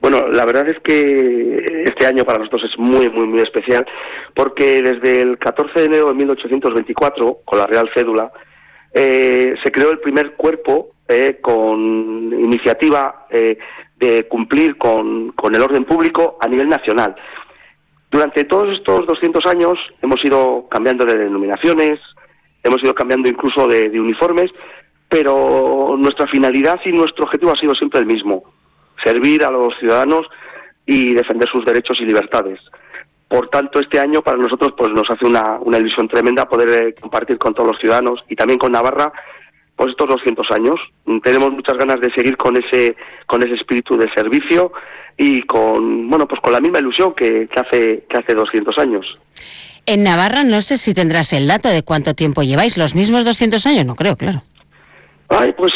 Bueno, la verdad es que este año para nosotros es muy, muy, muy especial porque desde el 14 de enero de 1824, con la Real Cédula, eh, se creó el primer cuerpo eh, con iniciativa eh, de cumplir con, con, el orden público a nivel nacional. Durante todos estos 200 años hemos ido cambiando de denominaciones, hemos ido cambiando incluso de uniformes, pero nuestra finalidad y nuestro objetivo ha sido siempre el mismo, servir a los ciudadanos y defender sus derechos y libertades. Por tanto, este año para nosotros pues nos hace una, una ilusión tremenda poder eh, compartir con todos los ciudadanos y también con Navarra pues estos 200 años. Tenemos muchas ganas de seguir con ese con ese espíritu de servicio y con bueno pues con la misma ilusión que, que hace que hace 200 años. En Navarra no sé si tendrás el dato de cuánto tiempo lleváis, los mismos 200 años, no creo, claro. Ay, pues,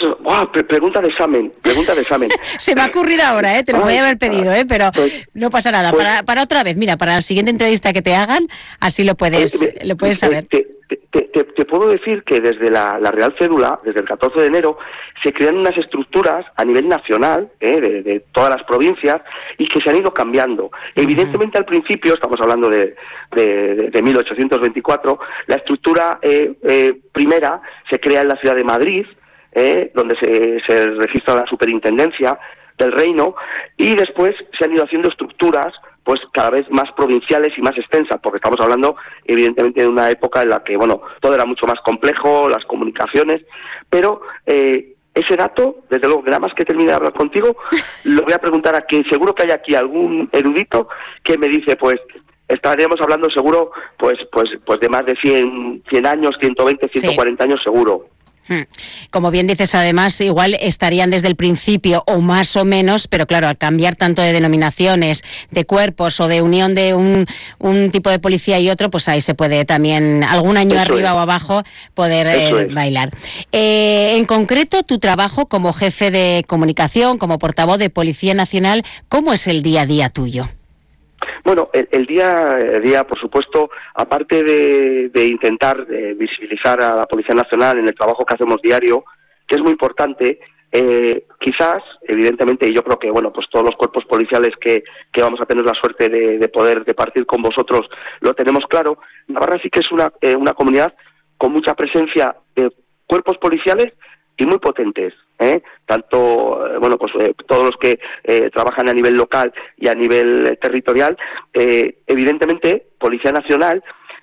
pregunta de examen, pregunta de examen. Se me ha ocurrido ahora, ¿eh? Te lo voy a haber pedido, ¿eh? Pero pues, no pasa nada. Pues para, para otra vez, mira, para la siguiente entrevista que te hagan, así lo puedes, lo puedes saber. Te, te, puedo decir que desde la, Real Cédula, desde el 14 de enero, se crean unas estructuras a nivel nacional, ¿eh? de, todas las provincias, y que se han ido cambiando. Evidentemente, al principio, estamos hablando de, de, 1824, la estructura eh, eh, primera se crea en la ciudad de Madrid, ¿eh? donde se, registra la superintendencia del reino, y después se han ido haciendo estructuras pues cada vez más provinciales y más extensas, porque estamos hablando evidentemente de una época en la que bueno todo era mucho más complejo, las comunicaciones, pero eh, ese dato, desde luego, nada más que termine de hablar contigo, lo voy a preguntar a quien seguro que hay aquí algún erudito que me dice, pues, estaríamos hablando seguro, pues, pues, pues de más de 100, 100 años, 120, 140 años seguro. Hmm. Como bien dices, además, igual estarían desde el principio o más o menos, pero claro, al cambiar tanto de denominaciones, de cuerpos o de unión de un, un tipo de policía y otro, pues ahí se puede también, algún año arriba o abajo, poder eh, bailar. Eh, en concreto, tu trabajo como jefe de comunicación, como portavoz de Policía Nacional, ¿cómo es el día a día tuyo? Bueno, el, día, día, por supuesto, aparte de, intentar eh, visibilizar a la Policía Nacional en el trabajo que hacemos diario, que es muy importante, eh, quizás, evidentemente, y yo creo que, bueno, pues todos los cuerpos policiales que, que vamos a tener la suerte de, poder departir con vosotros lo tenemos claro. Navarra sí que es una, eh, una comunidad con mucha presencia de cuerpos policiales y muy potentes. ¿eh? tanto eh, bueno pues eh, todos los que trabajan a nivel local y a nivel territorial evidentemente policía nacional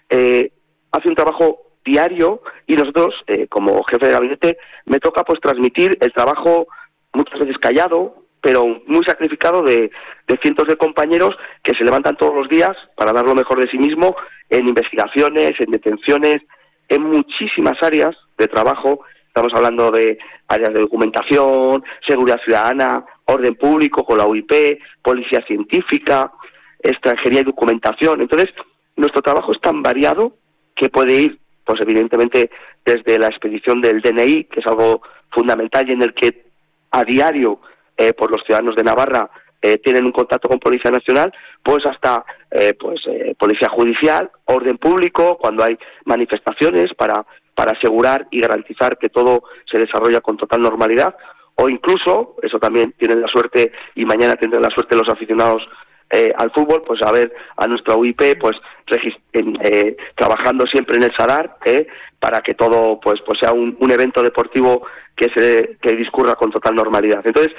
hace un trabajo diario y nosotros como jefe de gabinete me toca pues transmitir el trabajo muchas veces callado pero muy sacrificado de, de cientos de compañeros que se levantan todos los días para dar lo mejor de sí mismo en investigaciones, en detenciones, en muchísimas áreas de trabajo Estamos hablando de áreas de documentación, seguridad ciudadana, orden público con la UIP, policía científica, extranjería y documentación. Entonces, nuestro trabajo es tan variado que puede ir, pues evidentemente, desde la expedición del DNI, que es algo fundamental y en el que a diario, eh, por los ciudadanos de Navarra, eh, tienen un contacto con Policía Nacional, pues hasta eh, pues eh, Policía Judicial, orden público, cuando hay manifestaciones para para asegurar y garantizar que todo se desarrolla con total normalidad o incluso, eso también tienen la suerte y mañana tendrán la suerte los aficionados eh, al fútbol, pues a ver a nuestra UIP pues eh, trabajando siempre en el Sadar eh, para que todo pues pues sea un, evento deportivo que se que discurra con total normalidad. Entonces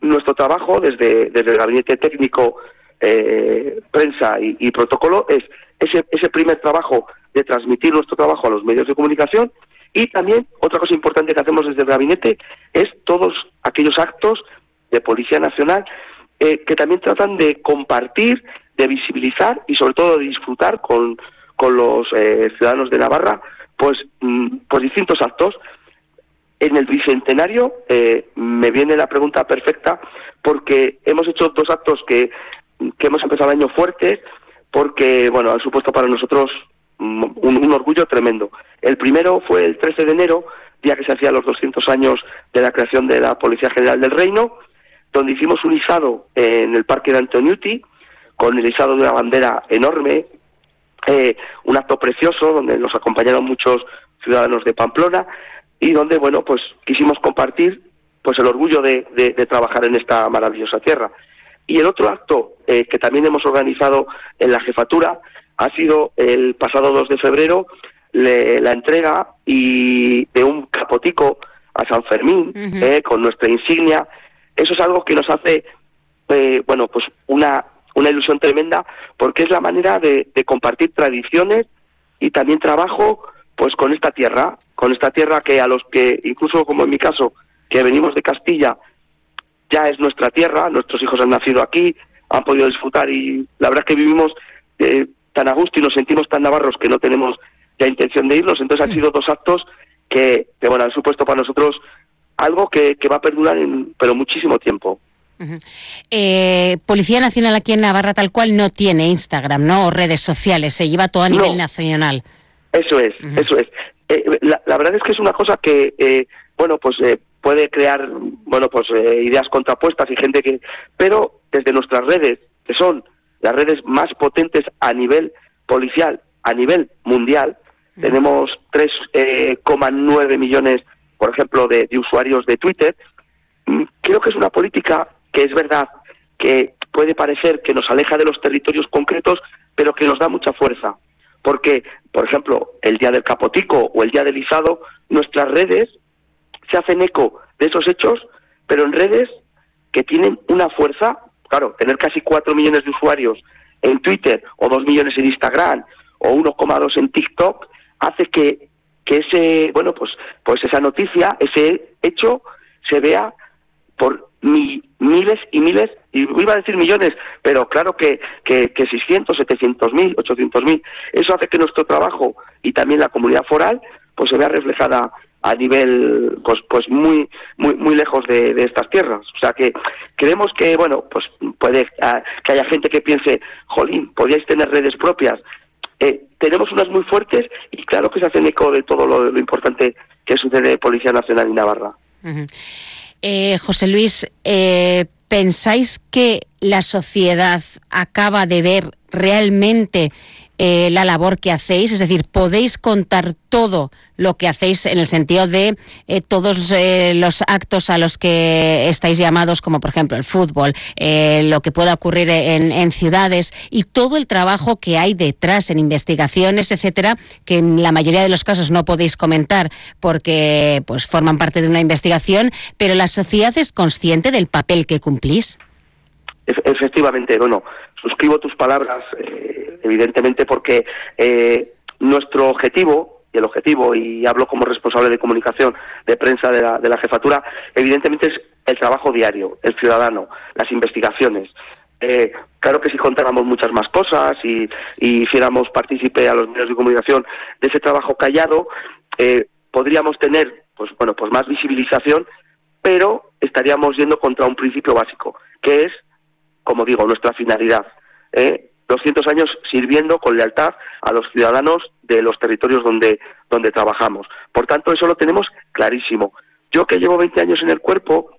nuestro trabajo desde desde el gabinete técnico prensa y, y, protocolo es ese ese primer trabajo de transmitir nuestro trabajo a los medios de comunicación y también otra cosa importante que hacemos desde el gabinete es todos aquellos actos de Policía Nacional eh, que también tratan de compartir, de visibilizar y sobre todo de disfrutar con, con los eh, ciudadanos de Navarra pues, mm, pues distintos actos. En el bicentenario eh, me viene la pregunta perfecta porque hemos hecho dos actos que, que hemos empezado el año fuertes porque bueno han supuesto para nosotros un, orgullo tremendo. El primero fue el 13 de enero, día que se hacía los 200 años de la creación de la Policía General del Reino, donde hicimos un izado en el Parque de Antoniuti, con el izado de una bandera enorme, eh, un acto precioso donde nos acompañaron muchos ciudadanos de Pamplona y donde, bueno, pues quisimos compartir pues el orgullo de, trabajar en esta maravillosa tierra. Y el otro acto eh, que también hemos organizado en la jefatura ha sido el pasado 2 de febrero la entrega y de un capotico a San Fermín eh, con nuestra insignia. Eso es algo que nos hace, eh, bueno, pues una, una ilusión tremenda porque es la manera de, de compartir tradiciones y también trabajo pues con esta tierra, con esta tierra que a los que, incluso como en mi caso, que venimos de Castilla, ya es nuestra tierra, nuestros hijos han nacido aquí, han podido disfrutar y la verdad es que vivimos eh, tan a gusto y nos sentimos tan navarros que no tenemos ya intención de irnos. Entonces han sido dos actos que, bueno, han supuesto para nosotros algo que, va a perdurar en, pero muchísimo tiempo. Eh, Policía Nacional aquí en Navarra tal cual no tiene Instagram, ¿no? O redes sociales, se lleva todo a nivel nacional. Eso es, eso es. Eh, la, la, verdad es que es una cosa que, bueno, pues puede crear, bueno, pues ideas contrapuestas y gente que... Pero desde nuestras redes, que son las redes más potentes a nivel policial, a nivel mundial. Tenemos 3,9 eh, millones, por ejemplo, de, usuarios de Twitter. Mm, creo que es una política que es verdad que puede parecer que nos aleja de los territorios concretos, pero que nos da mucha fuerza. Porque, por ejemplo, el día del Capotico o el día del Izado, nuestras redes se hacen eco de esos hechos, pero en redes que tienen una fuerza Claro, tener casi 4 millones de usuarios en Twitter o 2 millones en Instagram o 1,2 en TikTok hace que, que ese, bueno, pues, pues esa noticia, ese hecho se vea por miles y miles, y iba a decir millones, pero claro que, que, que 600, 700 mil, 800 mil, eso hace que nuestro trabajo y también la comunidad foral pues se vea reflejada a nivel pues pues muy muy muy lejos de, estas tierras. O sea que creemos que bueno pues puede ah, que haya gente que piense jolín podíais tener redes propias eh, tenemos unas muy fuertes y claro que se hacen eco de todo lo, importante que sucede en Policía Nacional y Navarra. Eh, José Luis eh, pensáis que la sociedad acaba de ver realmente eh, la labor que hacéis, es decir, podéis contar todo lo que hacéis en el sentido de eh, todos eh, los actos a los que estáis llamados, como por ejemplo el fútbol, lo que pueda ocurrir en, ciudades y todo el trabajo que hay detrás en investigaciones, etcétera, que en la mayoría de los casos no podéis comentar porque pues forman parte de una investigación, pero la sociedad es consciente del papel que cumplís. Efectivamente, bueno, suscribo tus palabras evidentemente porque eh, nuestro objetivo, y el objetivo, y hablo como responsable de comunicación de prensa de la, de la jefatura, evidentemente es el trabajo diario, el ciudadano, las investigaciones. Eh, claro que si contáramos muchas más cosas y, hiciéramos partícipe a los medios de comunicación de ese trabajo callado, eh, podríamos tener pues bueno pues más visibilización, pero estaríamos yendo contra un principio básico, que es, como digo, nuestra finalidad. ¿eh? 200 años sirviendo con lealtad a los ciudadanos de los territorios donde, donde trabajamos. Por tanto, eso lo tenemos clarísimo. Yo que llevo 20 años en el cuerpo,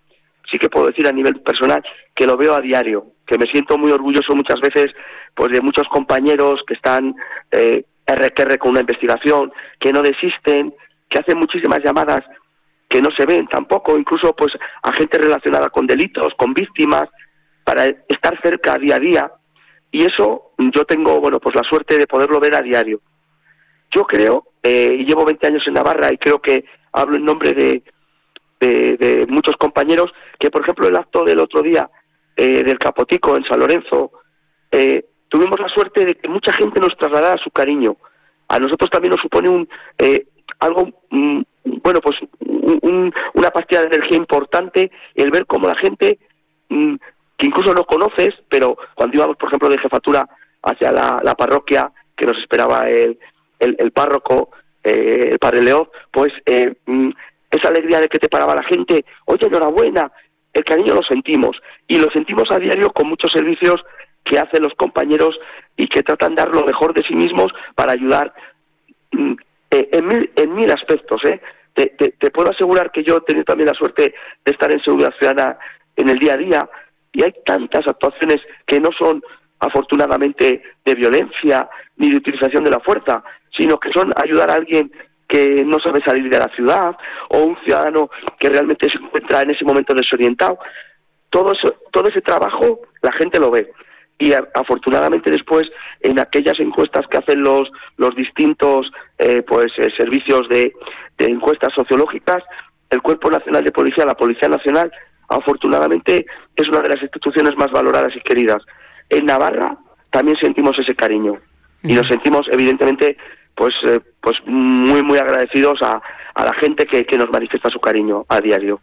sí que puedo decir a nivel personal que lo veo a diario, que me siento muy orgulloso muchas veces pues de muchos compañeros que están eh, RQR con una investigación, que no desisten, que hacen muchísimas llamadas que no se ven tampoco, incluso pues a gente relacionada con delitos, con víctimas, para estar cerca día a día y eso yo tengo, bueno, pues la suerte de poderlo ver a diario. Yo creo, eh, y llevo 20 años en Navarra y creo que hablo en nombre de, de, muchos compañeros, que por ejemplo el acto del otro día eh, del Capotico en San Lorenzo, eh, tuvimos la suerte de que mucha gente nos trasladara su cariño. A nosotros también nos supone un algo, mm, bueno, pues una pastilla de energía importante el ver cómo la gente mm, que incluso no conoces, pero cuando íbamos, por ejemplo, de jefatura hacia la, parroquia, que nos esperaba el, el, párroco, eh, el padre León, pues eh, mm, esa alegría de que te paraba la gente, oye, enhorabuena, el cariño lo sentimos, y lo sentimos a diario con muchos servicios que hacen los compañeros y que tratan de dar lo mejor de sí mismos para ayudar mm, eh, en, mil, aspectos. Te, te, puedo asegurar que yo he tenido también la suerte de estar en seguridad ciudadana en el día a día y hay tantas actuaciones que no son afortunadamente de violencia ni de utilización de la fuerza, sino que son ayudar a alguien que no sabe salir de la ciudad o un ciudadano que realmente se encuentra en ese momento desorientado. Todo, eso, todo ese trabajo la gente lo ve y afortunadamente después en aquellas encuestas que hacen los los distintos eh, pues eh, servicios de, encuestas sociológicas el cuerpo nacional de policía la policía nacional afortunadamente es una de las instituciones más valoradas y queridas. En Navarra también sentimos ese cariño. Y nos sentimos evidentemente pues eh, pues muy muy agradecidos a, a la gente que, que nos manifiesta su cariño a diario.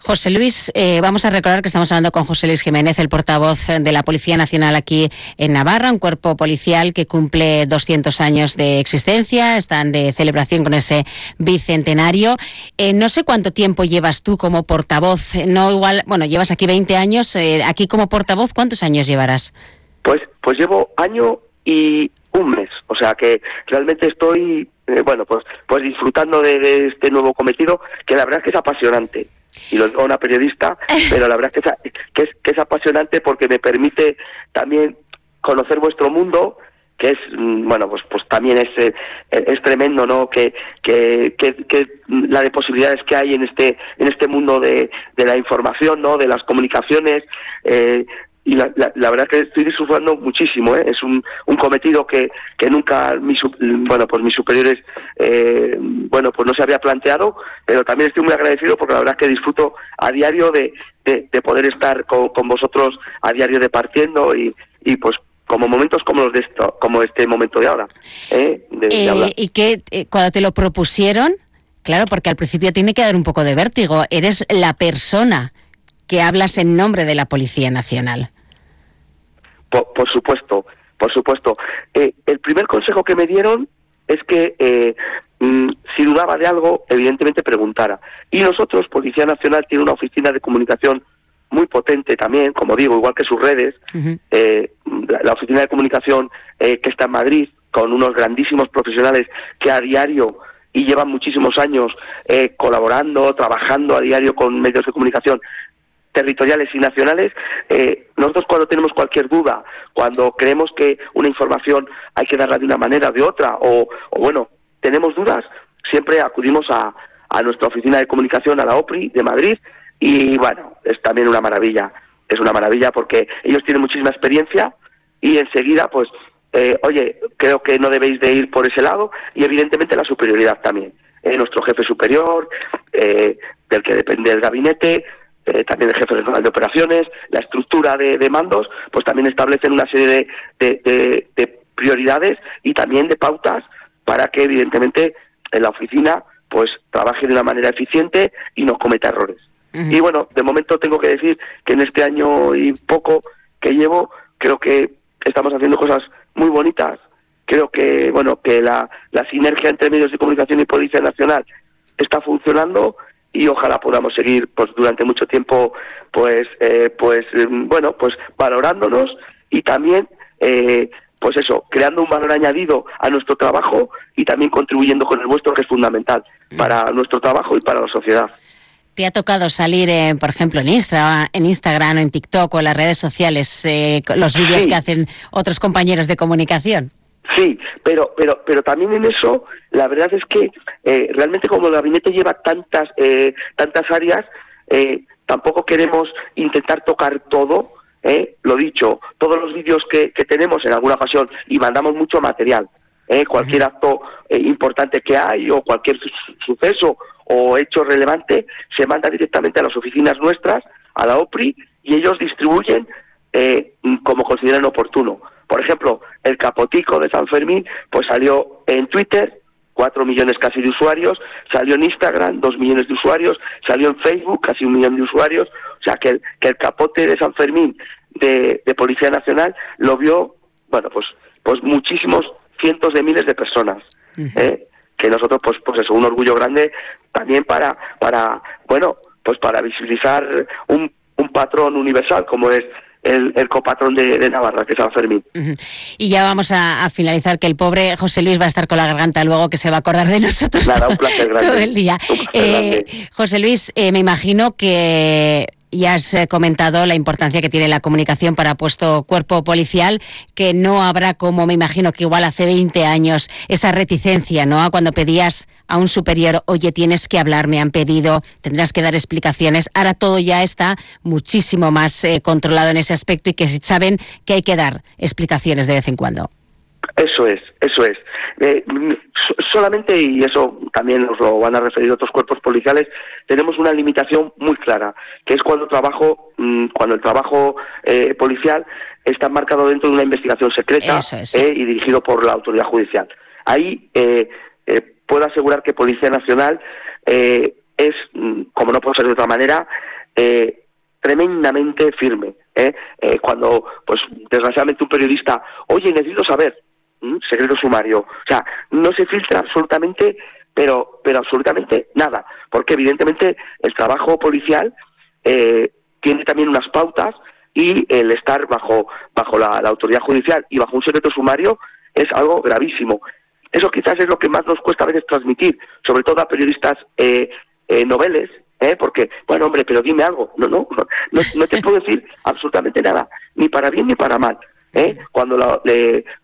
José Luis, eh, vamos a recordar que estamos hablando con José Luis Jiménez, el portavoz de la Policía Nacional aquí en Navarra, un cuerpo policial que cumple 200 años de existencia, están de celebración con ese bicentenario. Eh, no sé cuánto tiempo llevas tú como portavoz, no igual, bueno, llevas aquí 20 años, eh, aquí como portavoz, ¿cuántos años llevarás? Pues, pues llevo año y un mes, o sea que realmente estoy, bueno, pues, pues disfrutando de este nuevo cometido, que la verdad es que es apasionante y lo digo a una periodista, pero la verdad es que es, que es, apasionante porque me permite también conocer vuestro mundo que es mm, bueno pues pues también es eh, es tremendo no que, que, que, la de posibilidades que hay en este en este mundo de, de la información no de las comunicaciones eh, y la, la, verdad que estoy disfrutando muchísimo ¿eh? es un, un cometido que, que nunca mis bueno pues mis superiores eh, bueno pues no se había planteado pero también estoy muy agradecido porque la verdad que disfruto a diario de, de, poder estar con, con, vosotros a diario departiendo y, y pues como momentos como los de esto, como este momento de ahora ¿eh? eh y que cuando te lo propusieron claro porque al principio tiene que dar un poco de vértigo eres la persona que hablas en nombre de la Policía Nacional por, supuesto, por supuesto. Eh, el primer consejo que me dieron es que eh, mm, si dudaba de algo, evidentemente preguntara. Y nosotros, Policía Nacional, tiene una oficina de comunicación muy potente también, como digo, igual que sus redes. Eh, la, oficina de comunicación que está en Madrid, con unos grandísimos profesionales que a diario y llevan muchísimos años colaborando, trabajando a diario con medios de comunicación, territoriales y nacionales, eh, nosotros cuando tenemos cualquier duda, cuando creemos que una información hay que darla de una manera o de otra, o, bueno, tenemos dudas, siempre acudimos a, a nuestra oficina de comunicación, a la OPRI de Madrid, y bueno, es también una maravilla, es una maravilla porque ellos tienen muchísima experiencia y enseguida, pues, eh, oye, creo que no debéis de ir por ese lado y evidentemente la superioridad también. Eh, nuestro jefe superior, del que depende el gabinete, eh, también el jefe regional de operaciones, la estructura de, mandos, pues también establecen una serie de, prioridades y también de pautas para que evidentemente en la oficina pues trabaje de una manera eficiente y no cometa errores. Y bueno, de momento tengo que decir que en este año y poco que llevo, creo que estamos haciendo cosas muy bonitas. Creo que bueno que la, la sinergia entre medios de comunicación y Policía Nacional está funcionando y ojalá podamos seguir pues durante mucho tiempo pues eh, pues mm, bueno pues valorándonos y también eh, pues eso creando un valor añadido a nuestro trabajo y también contribuyendo con el vuestro que es fundamental para nuestro trabajo y para la sociedad ¿Te ha tocado salir, eh, por ejemplo, en, Insta, en Instagram o en TikTok o en las redes sociales, los vídeos que hacen otros compañeros de comunicación? Sí, pero, pero, pero también en eso, la verdad es que eh, realmente como el gabinete lleva tantas, eh, tantas áreas, eh, tampoco queremos intentar tocar todo, eh, lo dicho, todos los vídeos que, que tenemos en alguna ocasión y mandamos mucho material, eh, cualquier acto eh, importante que hay o cualquier suceso o hecho relevante se manda directamente a las oficinas nuestras, a la OPRI, y ellos distribuyen eh, como consideran oportuno. Por ejemplo, el capotico de San Fermín, pues salió en Twitter, cuatro millones casi de usuarios, salió en Instagram, dos millones de usuarios, salió en Facebook, casi un millón de usuarios, o sea que el, que el capote de San Fermín de, Policía Nacional lo vio, bueno, pues, pues muchísimos cientos de miles de personas. ¿eh? que nosotros pues pues es un orgullo grande también para para bueno pues para visibilizar un, un patrón universal como es el, copatrón de, Navarra, que es San Fermín. Y ya vamos a, finalizar, que el pobre José Luis va a estar con la garganta luego, que se va a acordar de nosotros todo, el día. Eh, José Luis, eh, me imagino que y has eh, comentado la importancia que tiene la comunicación para puesto cuerpo policial, que no habrá como me imagino que igual hace 20 años esa reticencia, ¿no? Cuando pedías a un superior, oye, tienes que hablar, me han pedido, tendrás que dar explicaciones. Ahora todo ya está muchísimo más eh, controlado en ese aspecto y que saben que hay que dar explicaciones de vez en cuando. Eso es, eso es. Eh, solamente, y eso también nos lo van a referir otros cuerpos policiales, tenemos una limitación muy clara, que es cuando, trabajo, mm, cuando el trabajo eh, policial está marcado dentro de una investigación secreta eh, y dirigido por la autoridad judicial. Ahí puedo asegurar que Policía Nacional es, mm, como no puede ser de otra manera, tremendamente firme. cuando, pues, desgraciadamente un periodista, oye, necesito saber, secreto sumario. O sea, no se filtra absolutamente, pero, pero absolutamente nada, porque evidentemente el trabajo policial eh, tiene también unas pautas y el estar bajo, bajo la, autoridad judicial y bajo un secreto sumario es algo gravísimo. Eso quizás es lo que más nos cuesta a veces transmitir, sobre todo a periodistas eh, eh noveles, ¿eh? porque, bueno, hombre, pero dime algo. No, no, no, no te puedo decir absolutamente nada, ni para bien ni para mal. ¿Eh? cuando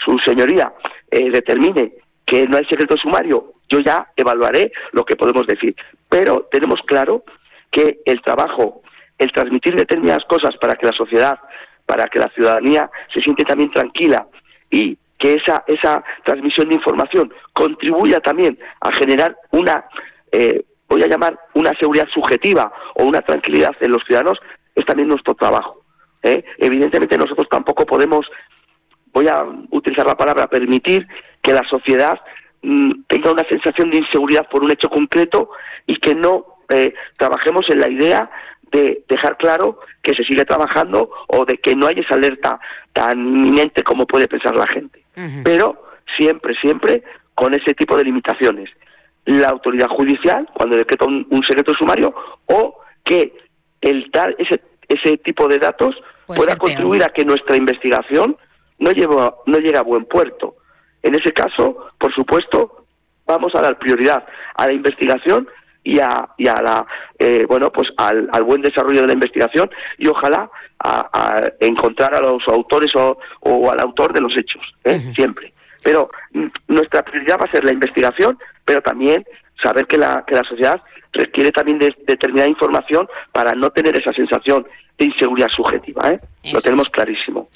su señoría eh, determine que no hay secreto sumario, yo ya evaluaré lo que podemos decir. Pero tenemos claro que el trabajo, el transmitir determinadas cosas para que la sociedad, para que la ciudadanía se siente también tranquila y que esa, esa transmisión de información contribuya también a generar una, eh, voy a llamar, una seguridad subjetiva o una tranquilidad en los ciudadanos, es también nuestro trabajo. ¿Eh? Evidentemente nosotros tampoco podemos, voy a utilizar la palabra, permitir que la sociedad mm, tenga una sensación de inseguridad por un hecho concreto y que no eh, trabajemos en la idea de dejar claro que se sigue trabajando o de que no hay esa alerta tan inminente como puede pensar la gente. Pero siempre, siempre con ese tipo de limitaciones. La autoridad judicial, cuando decreta un, un secreto sumario, o que el tal, ese, ese tipo de datos pueda contribuir a que nuestra investigación no, lleva, no llegue a buen puerto. En ese caso, por supuesto, vamos a dar prioridad a la investigación y a, y a la eh, bueno pues al, buen desarrollo de la investigación y ojalá a, encontrar a los autores o, al autor de los hechos ¿eh? siempre pero nuestra prioridad va a ser la investigación pero también saber que la que la sociedad requiere también de determinada información para no tener esa sensación de inseguridad subjetiva. ¿eh? Lo tenemos clarísimo.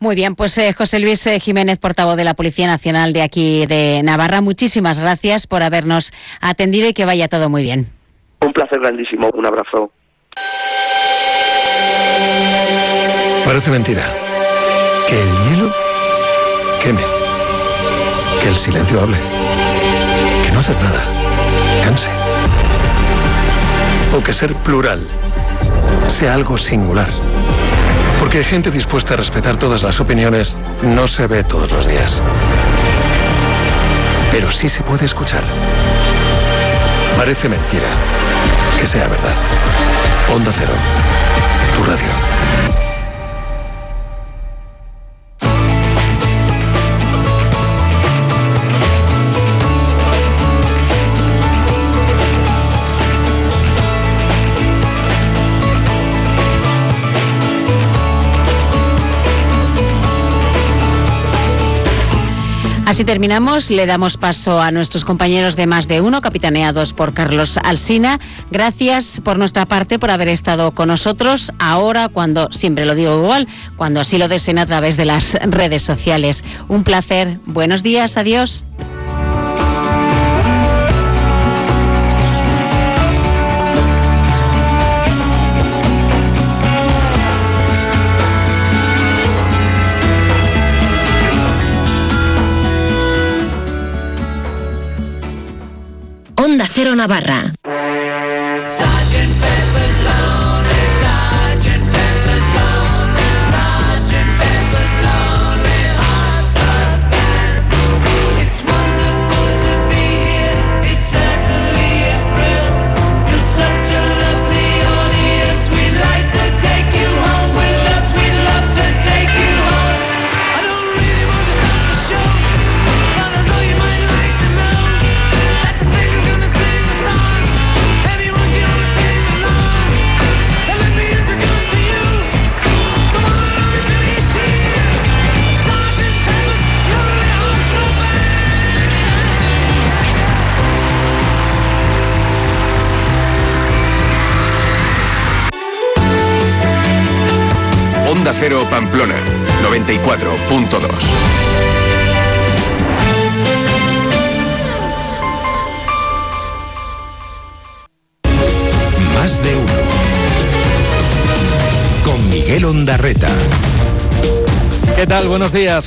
Muy bien, pues eh, José Luis eh, Jiménez, portavoz de la Policía Nacional de aquí de Navarra, muchísimas gracias por habernos atendido y que vaya todo muy bien. Un placer grandísimo, un abrazo. Parece mentira. Que el hielo queme. Que el silencio hable. Que no hacer nada. Canse. O que ser plural sea algo singular. Porque gente dispuesta a respetar todas las opiniones no se ve todos los días. Pero sí se puede escuchar. Parece mentira. Que sea verdad. Onda Cero. Tu radio. Así terminamos. Le damos paso a nuestros compañeros de más de uno, capitaneados por Carlos Alsina. Gracias por nuestra parte por haber estado con nosotros. Ahora, cuando, siempre lo digo igual, cuando así lo deseen a través de las redes sociales. Un placer. Buenos días. Adiós. Navarra. Cero Pamplona, 94.2. Más de uno. Con Miguel Ondarreta. ¿Qué tal? Buenos días.